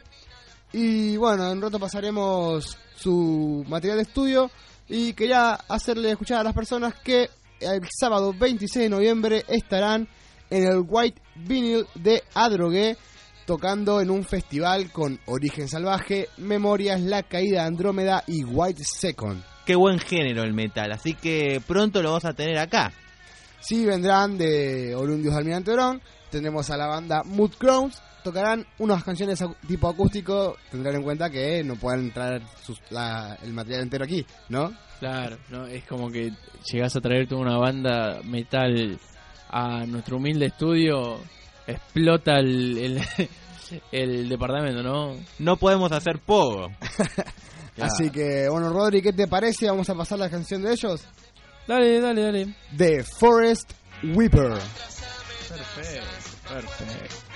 Y bueno, en rato pasaremos su material de estudio. Y quería hacerle escuchar a las personas que el sábado 26 de noviembre estarán en el White Vinyl de Adrogué tocando en un festival con Origen Salvaje, Memorias, La Caída de Andrómeda y White Second. Qué buen género el metal, así que pronto lo vamos a tener acá. Sí, vendrán de Orundios Almirante Orón, tendremos a la banda Mood Crowns, tocarán unas canciones tipo acústico, tendrán en cuenta que no pueden traer sus- la- el material entero aquí, ¿no? Claro, ¿no? Es como que llegas a traer toda una banda metal a nuestro humilde estudio, explota el, el, el departamento, ¿no? No podemos hacer poco. Así que, bueno, Rodri, ¿qué te parece? Vamos a pasar la canción de ellos. Dale, dale, dale. The Forest Weeper. Perfecto, perfecto.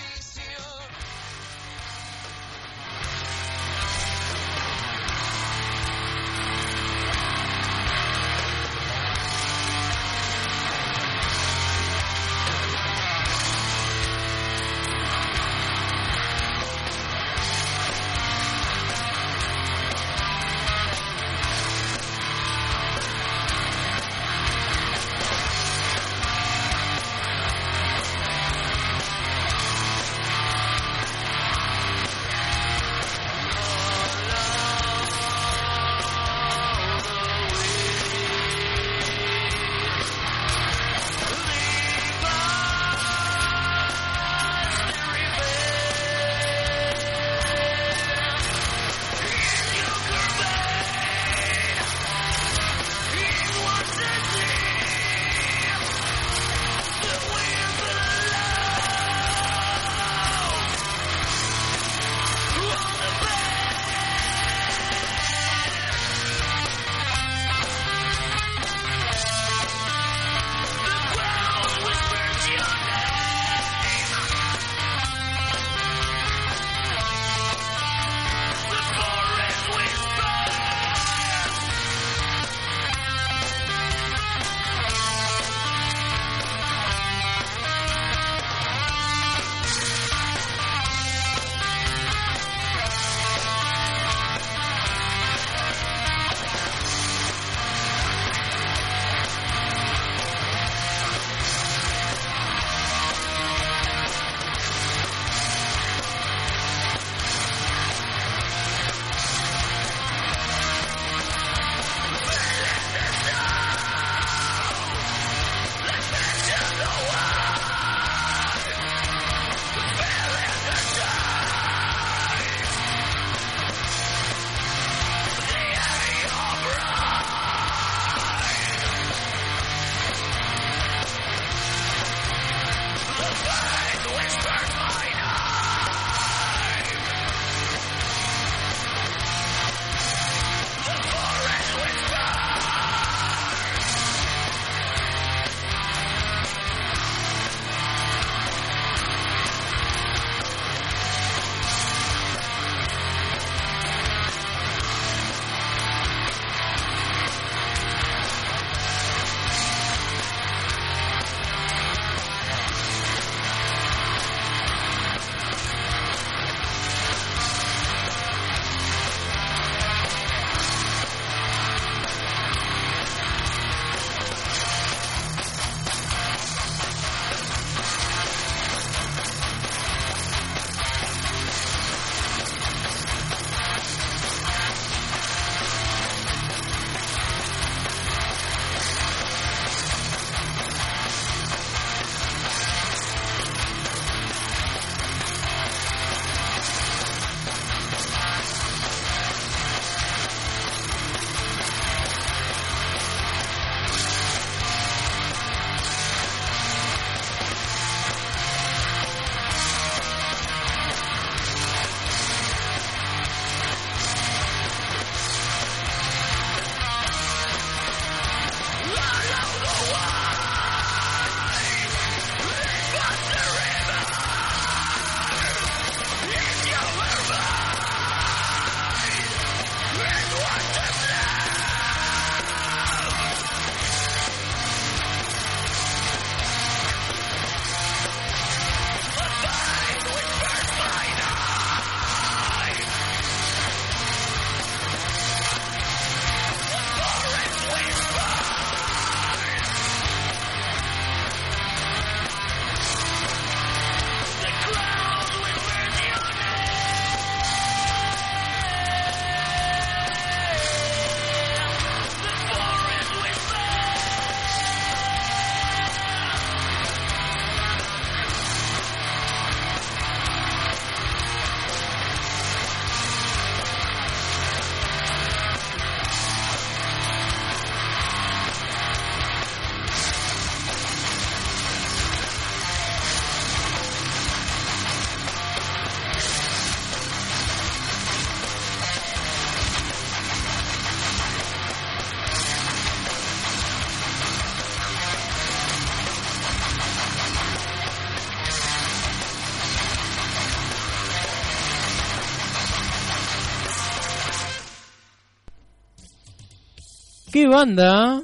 ¿Qué banda?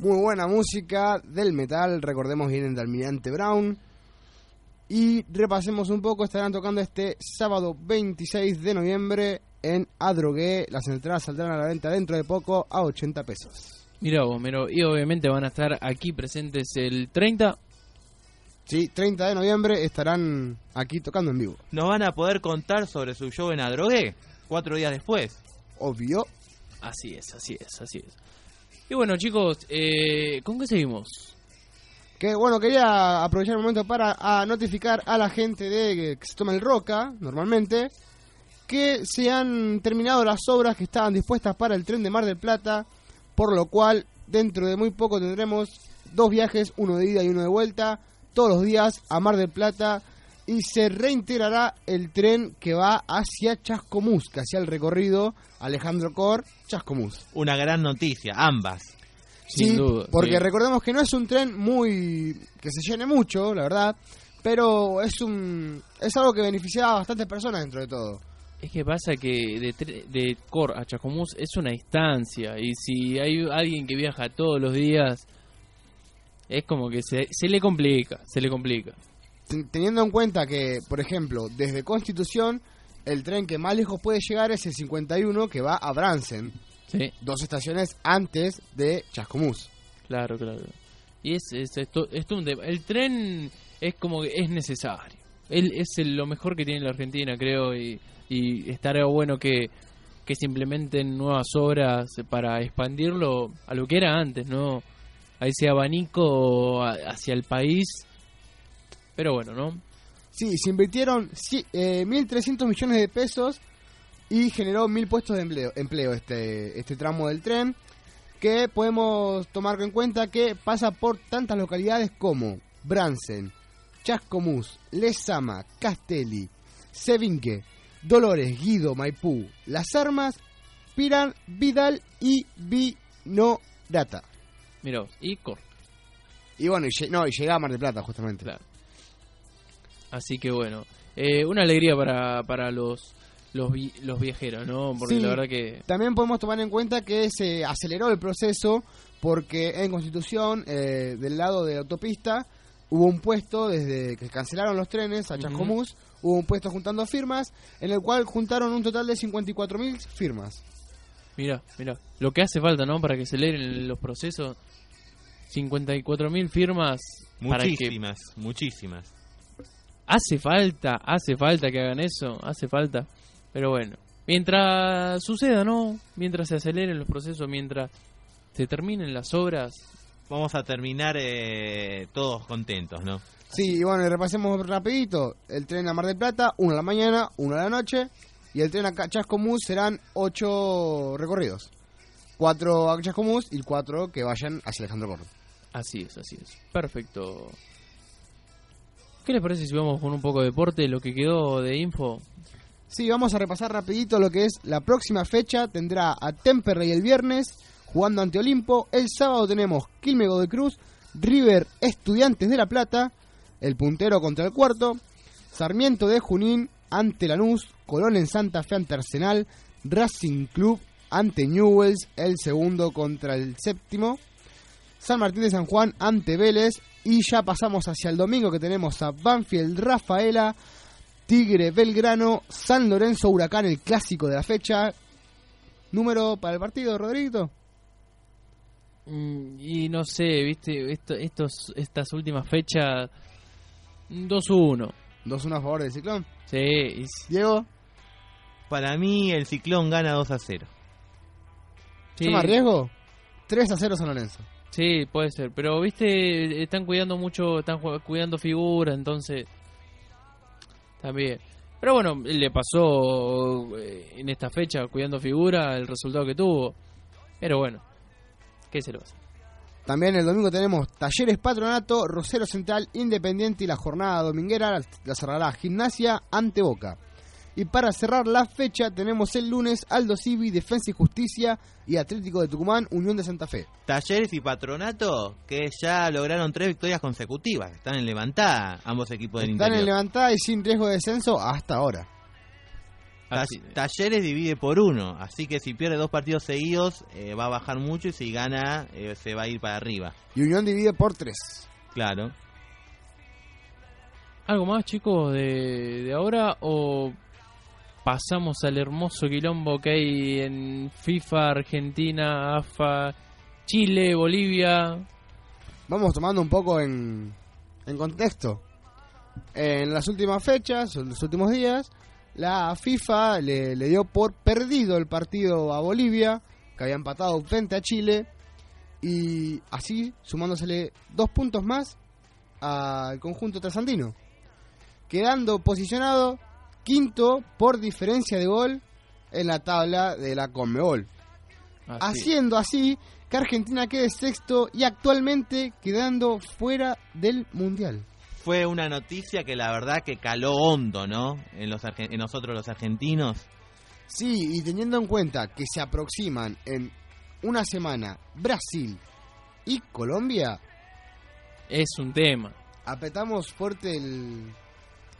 Muy buena música del metal, recordemos vienen de Almirante Brown. Y repasemos un poco, estarán tocando este sábado 26 de noviembre en Adrogué. Las entradas saldrán a la venta dentro de poco a 80 pesos. Mira vos, Mero. Y obviamente van a estar aquí presentes el 30. Sí, 30 de noviembre estarán aquí tocando en vivo. Nos van a poder contar sobre su show en Adrogué, cuatro días después. Obvio. Así es, así es, así es. Y bueno, chicos, eh, ¿con qué seguimos? Que bueno, quería aprovechar el momento para notificar a la gente de que se toma el Roca, normalmente, que se han terminado las obras que estaban dispuestas para el tren de Mar del Plata, por lo cual dentro de muy poco tendremos dos viajes, uno de ida y uno de vuelta, todos los días a Mar del Plata y se reintegrará el tren que va hacia Chascomús, que hacía el recorrido Alejandro Cor, Chascomús. Una gran noticia, ambas. Sin sí, duda, porque sí. recordemos que no es un tren muy que se llene mucho, la verdad, pero es un es algo que beneficia a bastantes personas dentro de todo. Es que pasa que de, tre- de Cor a Chacomús es una distancia y si hay alguien que viaja todos los días es como que se, se le complica, se le complica. Ten- Teniendo en cuenta que, por ejemplo, desde Constitución el tren que más lejos puede llegar es el 51 que va a Bransen, Sí, dos estaciones antes de Chascomús. claro, claro. Y es, es, esto, es un. El tren es como que es necesario. Él es el- lo mejor que tiene la Argentina, creo, y, y estaría bueno que, que se implementen nuevas obras para expandirlo a lo que era antes, ¿no? A ese abanico hacia el país. Pero bueno, ¿no? Sí, se invirtieron sí, eh, 1.300 millones de pesos y generó 1.000 puestos de empleo, empleo este, este tramo del tren, que podemos tomar en cuenta que pasa por tantas localidades como Bransen, Chascomús, Lezama, Castelli, Sevinque, Dolores, Guido, Maipú, Las Armas, Piran, Vidal y Vinorata. Vos, y Cor. Y bueno, y, no, y llega a Mar del Plata justamente. Claro. Así que bueno, eh, una alegría para, para los, los, vi- los viajeros, ¿no? Porque Sí. la verdad que... También podemos tomar en cuenta que se aceleró el proceso porque en Constitución, eh, del lado de la autopista, hubo un puesto desde que cancelaron los trenes a. Chascomús, hubo un puesto juntando firmas, en el cual juntaron un total de 54.000 firmas. Mira, mira, lo que hace falta, ¿no? Para que se leen los procesos. 54.000 firmas para que Muchísimas, muchísimas. Hace falta, hace falta que hagan eso, hace falta. Pero bueno, mientras suceda, ¿no? Mientras se aceleren los procesos, mientras se terminen las obras, Vamos a terminar eh, todos contentos, ¿no? Sí, y bueno, y repasemos rapidito. El tren a Mar del Plata, uno a la mañana, uno a la noche, y el tren a Chascomús serán ocho recorridos. Cuatro a Chascomús y cuatro que vayan hacia Alejandro Corro. así es, así es. Perfecto. ¿Qué les parece si vamos con un poco de deporte, lo que quedó de info? Sí, vamos a repasar rapidito lo que es la próxima fecha. Tendrá a Temperley el viernes jugando ante Olimpo. El sábado tenemos Quilmes de Cruz, River Estudiantes de La Plata, el puntero contra el cuarto, Sarmiento de Junín ante Lanús, Colón en Santa Fe ante Arsenal, Racing Club ante Newells, el segundo contra el séptimo, San Martín de San Juan ante Vélez y ya pasamos hacia el domingo que tenemos a Banfield Rafaela, Tigre Belgrano, San Lorenzo Huracán, el clásico de la fecha. ¿Número para el partido, Rodriguito? Mm, Y no sé, viste, Esto- estos, estas últimas fechas, 2-1. 2-1 a favor del Ciclón. Sí, y Diego, Para mí el Ciclón gana 2 a 0. sí, ¿toma riesgo? 3 a 0 San Lorenzo. Sí, puede ser. Pero, viste, están cuidando mucho, están cuidando figuras, entonces... También. Pero bueno, le pasó eh, en esta fecha, cuidando figura, el resultado que tuvo. Pero bueno, ¿qué se lo hace? También el domingo tenemos Talleres Patronato, Rosero Central, Independiente y la jornada dominguera la cerrará Gimnasia ante Boca. Y para cerrar la fecha tenemos el lunes Aldo Civi, Defensa y Justicia y Atlético de Tucumán, Unión de Santa Fe. Talleres y Patronato que ya lograron tres victorias consecutivas. Están en levantada ambos equipos del Están en levantada y sin riesgo de descenso hasta ahora. Ta- Talleres divide por uno, así que si pierde dos partidos seguidos eh, va a bajar mucho y si gana eh, se va a ir para arriba. Y Unión divide por tres. Claro. ¿Algo más, chicos, de, de ahora o pasamos al hermoso quilombo que hay en FIFA, Argentina, AFA, Chile, Bolivia? Vamos tomando un poco en, en contexto. En las últimas fechas, en los últimos días, la FIFA le, le dio por perdido el partido a Bolivia, que había empatado frente a Chile, y así sumándosele dos puntos más al conjunto trasandino, quedando posicionado quinto por diferencia de gol en la tabla de la Conmebol Así. haciendo así que Argentina quede sexto y actualmente quedando fuera del Mundial. Fue una noticia que la verdad que caló hondo, ¿no? En, los en nosotros los argentinos. Sí, y teniendo en cuenta que se aproximan en una semana Brasil y Colombia, Es un tema. apretamos fuerte el,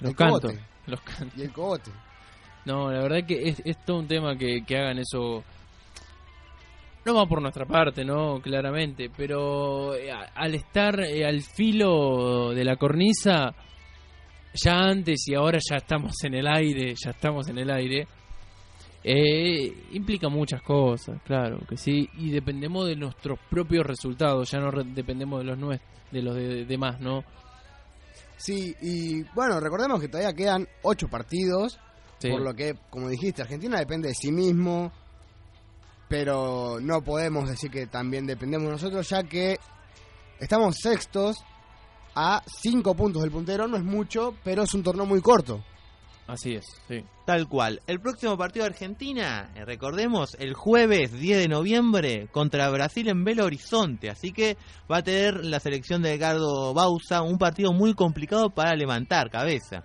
Los el cantos. cogote Los cantos. y el cogote. No, la verdad que es, es todo un tema que, que hagan eso. No va por nuestra parte, ¿no? Claramente. Pero eh, al estar eh, al filo de la cornisa, ya antes y ahora ya estamos en el aire, ya estamos en el aire. eh, implica muchas cosas, claro que sí. Y dependemos de nuestros propios resultados, ya no dependemos de los nues- de los de- demás, ¿no? Sí, y bueno, recordemos que todavía quedan ocho partidos, Sí. por lo que, como dijiste, Argentina depende de sí mismo, pero no podemos decir que también dependemos nosotros, ya que estamos sextos a cinco puntos del puntero, no es mucho, pero es un torneo muy corto. Así es, sí. Tal cual. El próximo partido de Argentina, eh, recordemos, el jueves 10 de noviembre contra Brasil en Belo Horizonte. Así que va a tener la selección de Edgardo Bausa un partido muy complicado para levantar cabeza.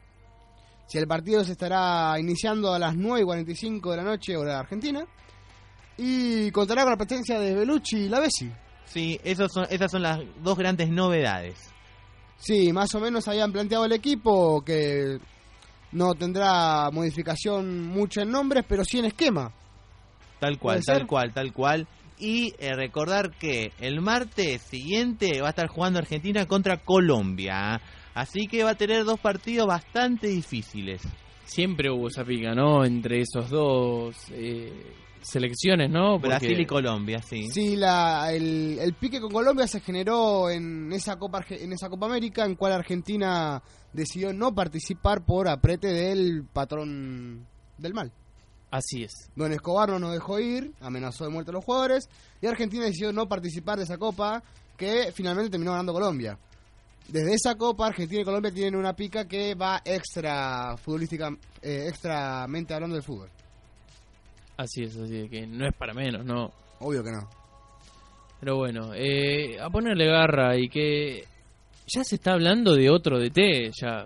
Si el partido se estará iniciando a las 9 y 45 de la noche, hora de Argentina, y contará con la presencia de Belucci y Lavesi. Sí, esos son, esas son las dos grandes novedades. Sí, más o menos habían planteado el equipo que no tendrá modificación mucho en nombres, pero sí en esquema. Tal cual, ¿Puede tal ser? cual, tal cual. Y eh, recordar que el martes siguiente va a estar jugando Argentina contra Colombia. ¿ah? Así que va a tener dos partidos bastante difíciles. siempre hubo esa pica, ¿no? Entre esos dos eh, selecciones, ¿no? Porque- Brasil y Colombia, sí. Sí, la, el, el pique con Colombia se generó en esa Copa en esa Copa América, en cual Argentina decidió no participar por aprete del patrón del mal. Así es. Don Escobar no nos dejó ir, amenazó de muerte a los jugadores, y Argentina decidió no participar de esa Copa, que finalmente terminó ganando Colombia. Desde esa Copa, Argentina y Colombia tienen una pica que va extra futbolística, eh, extramente hablando del fútbol. Así es, así es, que no es para menos, ¿no? Obvio que no. Pero bueno, eh, a ponerle garra y que ya se está hablando de otro DT, ya.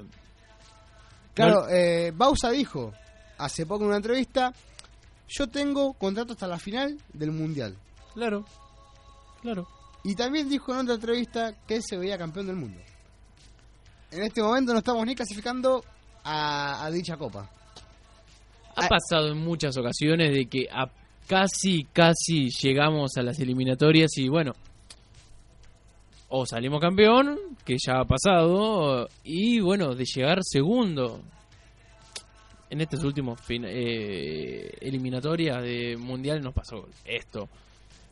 Claro, eh, Bausa dijo hace poco en una entrevista, yo tengo contrato hasta la final del Mundial. Claro, claro. Y también dijo en otra entrevista que él se veía campeón del mundo. En este momento no estamos ni clasificando a, a dicha copa. Ha Ah. pasado en muchas ocasiones de que a casi, casi llegamos a las eliminatorias y bueno, o salimos campeón, que ya ha pasado, y bueno, de llegar segundo. En estos últimos fin- eh, eliminatorias de mundial nos pasó esto.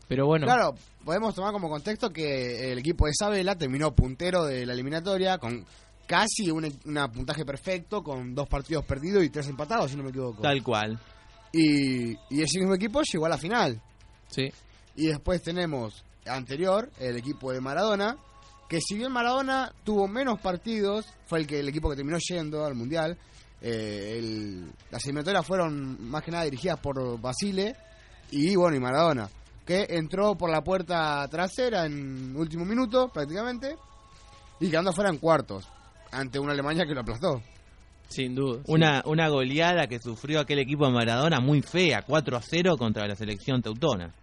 Pero bueno, Claro, podemos tomar como contexto que el equipo de Isabela terminó puntero de la eliminatoria con casi un una puntaje perfecto, con dos partidos perdidos y tres empatados, si no me equivoco. Tal cual. Y, y ese mismo equipo llegó a la final. sí, Y después tenemos anterior, el equipo de Maradona, que si bien Maradona tuvo menos partidos, fue el que el equipo que terminó yendo al Mundial. eh, el- las eliminatorias fueron más que nada dirigidas por Basile y bueno, y Maradona, que entró por la puerta trasera en último minuto prácticamente y quedando fuera en cuartos ante una Alemania que lo aplastó. sin duda. sí. Una, una goleada que sufrió aquel equipo de Maradona muy fea, 4 a 0 contra la selección teutona.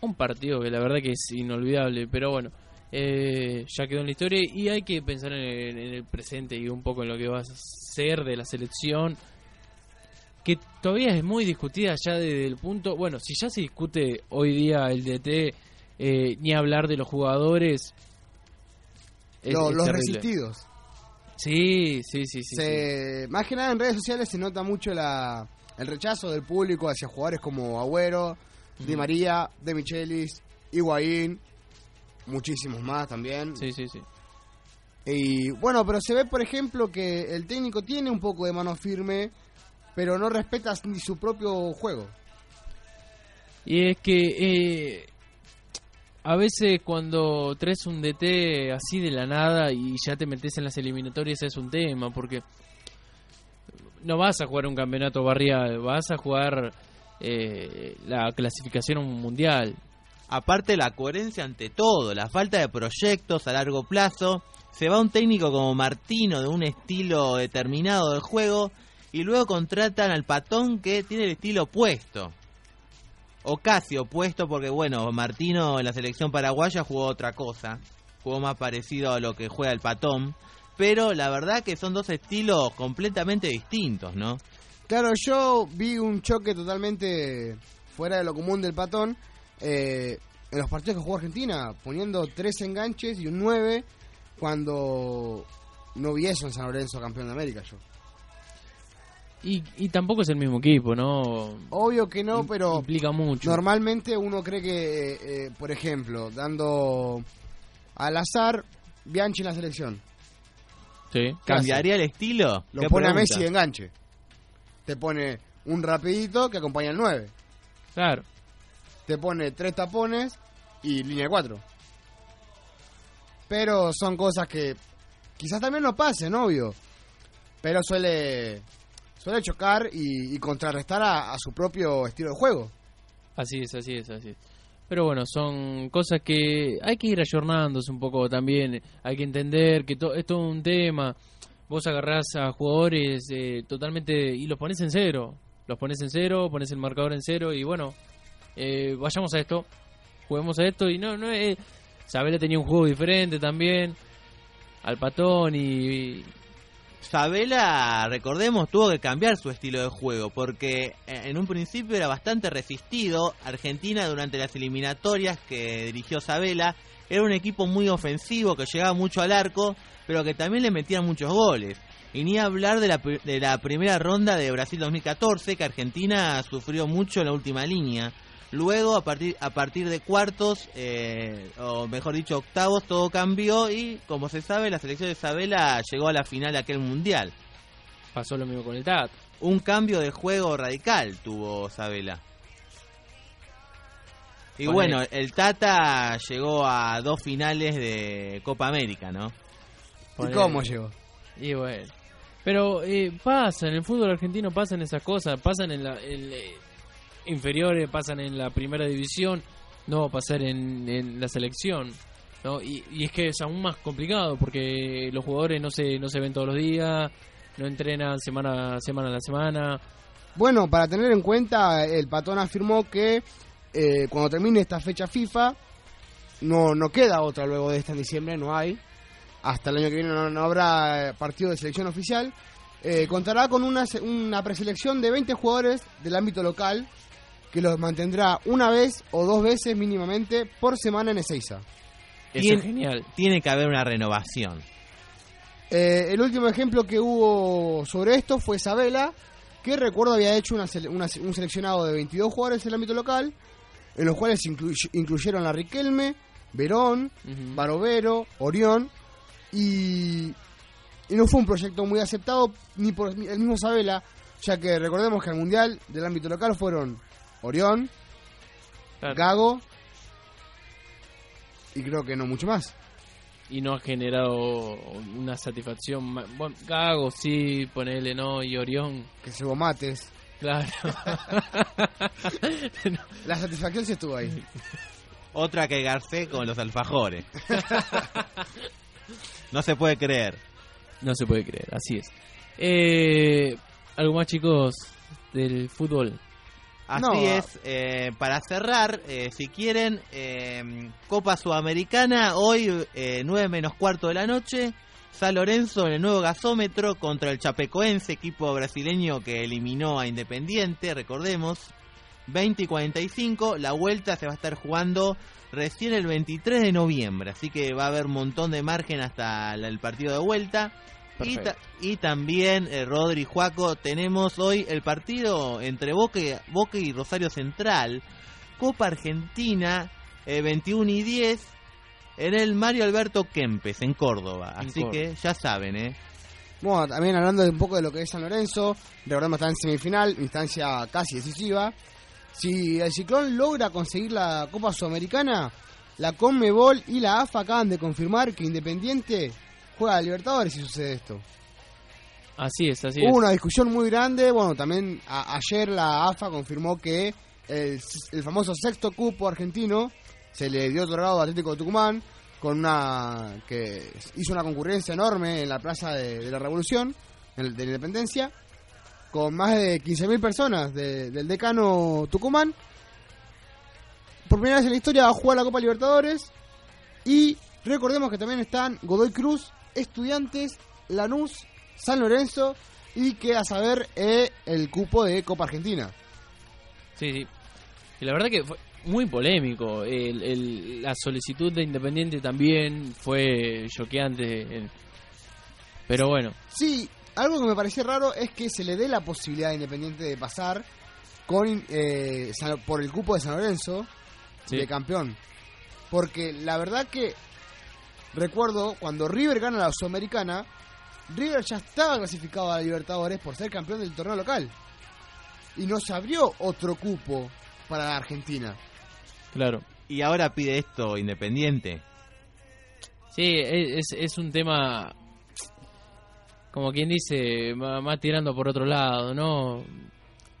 Un partido que la verdad que es inolvidable, pero bueno, eh, ya quedó en la historia y hay que pensar en el, en el presente y un poco en lo que va a ser de la selección. que todavía es muy discutida ya desde el punto, bueno, si ya se discute hoy día el DT, eh, ni hablar de los jugadores. Es- Lo- es los terrible. resistidos. Sí, sí, sí, sí. Más que nada en redes sociales se nota mucho la, el rechazo del público hacia jugadores como Agüero, Di. María, De Michelis, Higuaín, muchísimos más también. Sí, sí, sí. Y bueno, pero se ve, por ejemplo, que el técnico tiene un poco de mano firme, pero no respeta ni su propio juego. Y es que eh, a veces cuando traes un DT así de la nada y ya te metes en las eliminatorias es un tema, porque no vas a jugar un campeonato barrial, vas a jugar eh, la clasificación mundial. Aparte la coherencia ante todo, la falta de proyectos a largo plazo, se va un técnico como Martino de un estilo determinado de juego y luego contratan al patón que tiene el estilo opuesto. O casi opuesto porque bueno, Martino en la selección paraguaya jugó otra cosa, jugó más parecido a lo que juega el patón, pero la verdad que son dos estilos completamente distintos, ¿no? Claro, yo vi un choque totalmente fuera de lo común del patón eh, en los partidos que jugó Argentina, poniendo tres enganches y un 9 cuando no vi eso en San Lorenzo campeón de América yo. Y, y tampoco es el mismo equipo, ¿no? Obvio que no, pero Implica mucho. normalmente uno cree que, eh, eh, por ejemplo, dando al azar Bianchi en la selección, Sí. ¿Qué ¿Cambiaría el estilo? lo ¿Qué pone a? Messi de enganche. Te pone un rapidito que acompaña al 9. Claro. te pone tres tapones y línea 4. Pero son cosas que quizás también no pasen, obvio. Pero suele suele chocar y, contrarrestar a, a su propio estilo de juego. Así es, así es, así es. Pero bueno, son cosas que hay que ir ayornándose un poco también. Hay que entender que to- es todo un tema. Vos agarrás a jugadores eh, totalmente y los pones en cero. Los pones en cero, pones el marcador en cero y bueno, eh, vayamos a esto. Juguemos a esto y no, no es... Sabela tenía un juego diferente también. Al patón y... Sabela, recordemos, tuvo que cambiar su estilo de juego porque eh, en un principio era bastante resistido. Argentina durante las eliminatorias que dirigió Sabela era un equipo muy ofensivo que llegaba mucho al arco, pero que también le metían muchos goles. Y ni hablar de la, de la primera ronda de Brasil 2014 que Argentina sufrió mucho en la última línea. Luego, a partir, a partir de cuartos, eh, o mejor dicho, octavos, todo cambió y, como se sabe, la selección de Isabela llegó a la final de aquel mundial. Pasó lo mismo con el TAT. Un cambio de juego radical tuvo Sabela. Y Con bueno, el Tata llegó a dos finales de Copa América, ¿no? ¿Y cómo llegó? Y bueno. Pero eh, pasa, en el fútbol argentino pasan esas cosas, pasan en la en, eh, inferiores, pasan en la primera división, no va a pasar en, en la selección. ¿no? Y, y es que es aún más complicado porque los jugadores no se, no se ven todos los días, no entrenan semana, semana a la semana. Bueno, para tener en cuenta, el patón afirmó que eh, cuando termine esta fecha FIFA, no, no queda otra luego de esta en diciembre, no hay. Hasta el año que viene no, no habrá eh, partido de selección oficial. Eh, contará con una, una preselección de 20 jugadores del ámbito local que los mantendrá una vez o dos veces mínimamente por semana en Ezeiza. Eso es genial. Tiene que haber una renovación. Eh, el último ejemplo que hubo sobre esto fue Sabela, que recuerdo había hecho una un seleccionado de 22 jugadores en el ámbito local, en los cuales inclu- incluyeron a Riquelme, Verón, Ujú. Barovero, Orión, y, y no fue un proyecto muy aceptado ni por el mismo Sabela, ya que recordemos que al Mundial del ámbito local fueron Orión, Claro. Gago, y creo que no mucho más. y no ha generado una satisfacción. ma- Bueno, Gago sí, ponele no, y Orión, Que se mates. claro. La satisfacción sí estuvo ahí. Otra que Garcé con los alfajores. no se puede creer. No se puede creer, así es. Eh, ¿Algo más, chicos, del fútbol? Así No, es, eh, para cerrar, eh, si quieren, eh, Copa Sudamericana, hoy eh, 9 menos cuarto de la noche, San Lorenzo en el nuevo gasómetro contra el Chapecoense, equipo brasileño que eliminó a Independiente, recordemos. 20 y 45, la vuelta se va a estar jugando recién el 23 de noviembre, así que va a haber un montón de margen hasta el partido de vuelta. Y, Perfecto. ta- y también, eh, Rodri Juaco, tenemos hoy el partido entre Boca y, Boca y Rosario Central, Copa Argentina, eh, 21 y 10, en el Mario Alberto Kempes, en Córdoba. En Así Córdoba. que ya saben, ¿eh? Bueno, también hablando de un poco de lo que es San Lorenzo, recordemos está en semifinal, instancia casi decisiva. Si el Ciclón logra conseguir la Copa Sudamericana, la Conmebol y la AFA acaban de confirmar que Independiente juega a Libertadores si sucede esto. Así es, así Hubo es. una discusión muy grande, bueno, también a- ayer la AFA confirmó que el, el famoso sexto cupo argentino se le dio otorgado a Atlético de Tucumán con una que hizo una concurrencia enorme en la Plaza de, de la Revolución, de la Independencia, con más de 15.000 personas de- del decano Tucumán. Por primera vez en la historia va a jugar la Copa Libertadores y recordemos que también están Godoy Cruz, Estudiantes, Lanús, San Lorenzo y que a saber eh, el cupo de Copa Argentina. Sí, sí. Y la verdad que fue muy polémico. El, el- la solicitud de Independiente también fue choqueante. Pero bueno, Sí, algo que me pareció raro es que se le dé la posibilidad a Independiente de pasar con eh, por el cupo de San Lorenzo Sí. de campeón. Porque la verdad que recuerdo cuando River gana la Sudamericana, River ya estaba clasificado a la Libertadores por ser campeón del torneo local. Y no se abrió otro cupo para la Argentina. claro. Y ahora pide esto Independiente. Sí, es, es un tema, como quien dice, más tirando por otro lado, ¿no?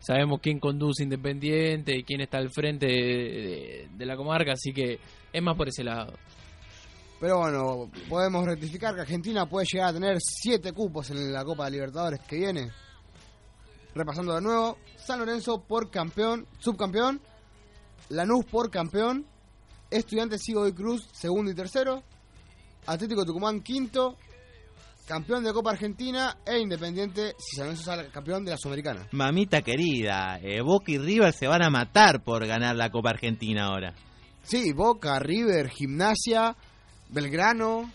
Sabemos quién conduce Independiente y quién está al frente de, de- de la comarca, así que es más por ese lado. Pero bueno, podemos rectificar que Argentina puede llegar a tener siete cupos en la Copa de Libertadores que viene. Repasando de nuevo, San Lorenzo por campeón, subcampeón, Lanús por campeón, Estudiantes Sigo de Cruz segundo y tercero, Atlético Tucumán quinto, campeón de Copa Argentina e Independiente si San Lorenzo sale campeón de la Sudamericana. Mamita querida, eh, Boca y River se van a matar por ganar la Copa Argentina ahora. Sí, Boca, River, Gimnasia, Belgrano.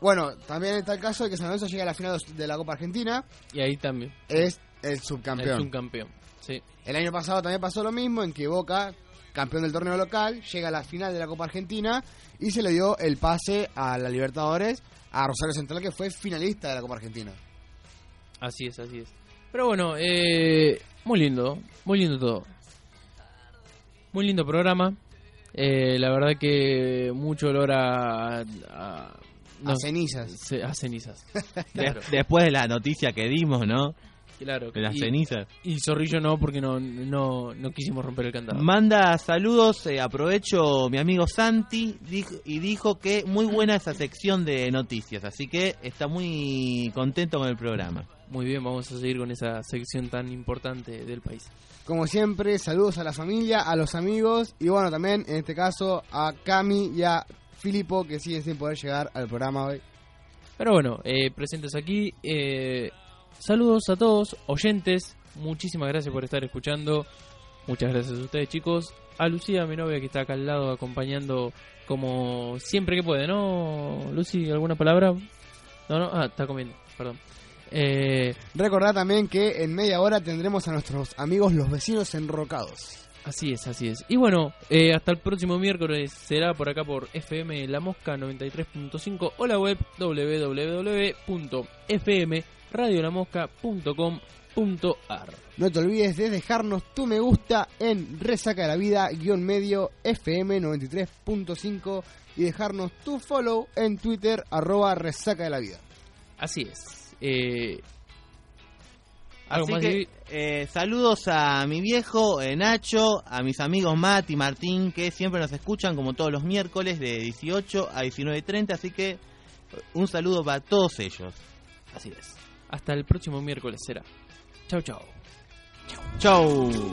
Bueno, también está el caso de que San Lorenzo llegue a la final de la Copa Argentina, Y ahí también, es el es subcampeón. un campeón. Sí, El año pasado también pasó lo mismo, en que Boca, campeón del torneo local, llega a la final de la Copa Argentina y se le dio el pase a la Libertadores a Rosario Central, que fue finalista de la Copa Argentina. así es, así es. Pero bueno, eh, muy lindo, muy lindo todo. Muy lindo programa. Eh, la verdad que mucho olor a... a, no, a cenizas. ce- a cenizas. De- después de la noticia que dimos, ¿no? claro. De las Y- cenizas. Y Zorrillo no, porque no, no, no quisimos romper el candado. Manda saludos, eh, aprovecho mi amigo Santi dijo- y dijo que muy buena esa sección de noticias, así que está muy contento con el programa. Muy bien, vamos a seguir con esa sección tan importante del país. Como siempre, saludos a la familia, a los amigos y bueno, también en este caso a Cami y a Filipo que siguen sin poder llegar al programa hoy. Pero bueno, eh, presentes aquí. eh, saludos a todos, oyentes. Muchísimas gracias por estar escuchando. Muchas gracias a ustedes, chicos. A Lucía, mi novia, que está acá al lado acompañando como siempre que puede, ¿no? Lucy, ¿alguna palabra? No, no, ah, está comiendo, perdón. Eh, Recordad también que en media hora tendremos a nuestros amigos los vecinos enrocados. Así es, así es. Y bueno, eh, hasta el próximo miércoles será por acá por FM La Mosca 93.5 o la web www.fmradiolamosca.com.ar. No te olvides de dejarnos tu me gusta en Resaca de la Vida guion medio FM 93.5 y dejarnos tu follow en Twitter arroba Resaca de la Vida. Así es. Eh, ¿Algo Así más que, eh, saludos a mi viejo eh, Nacho, a mis amigos Matt y Martín, que siempre nos escuchan como todos los miércoles de 18 a 19.30, así que un saludo para todos ellos. Así es. Hasta el próximo miércoles será. Chau, chau. Chau.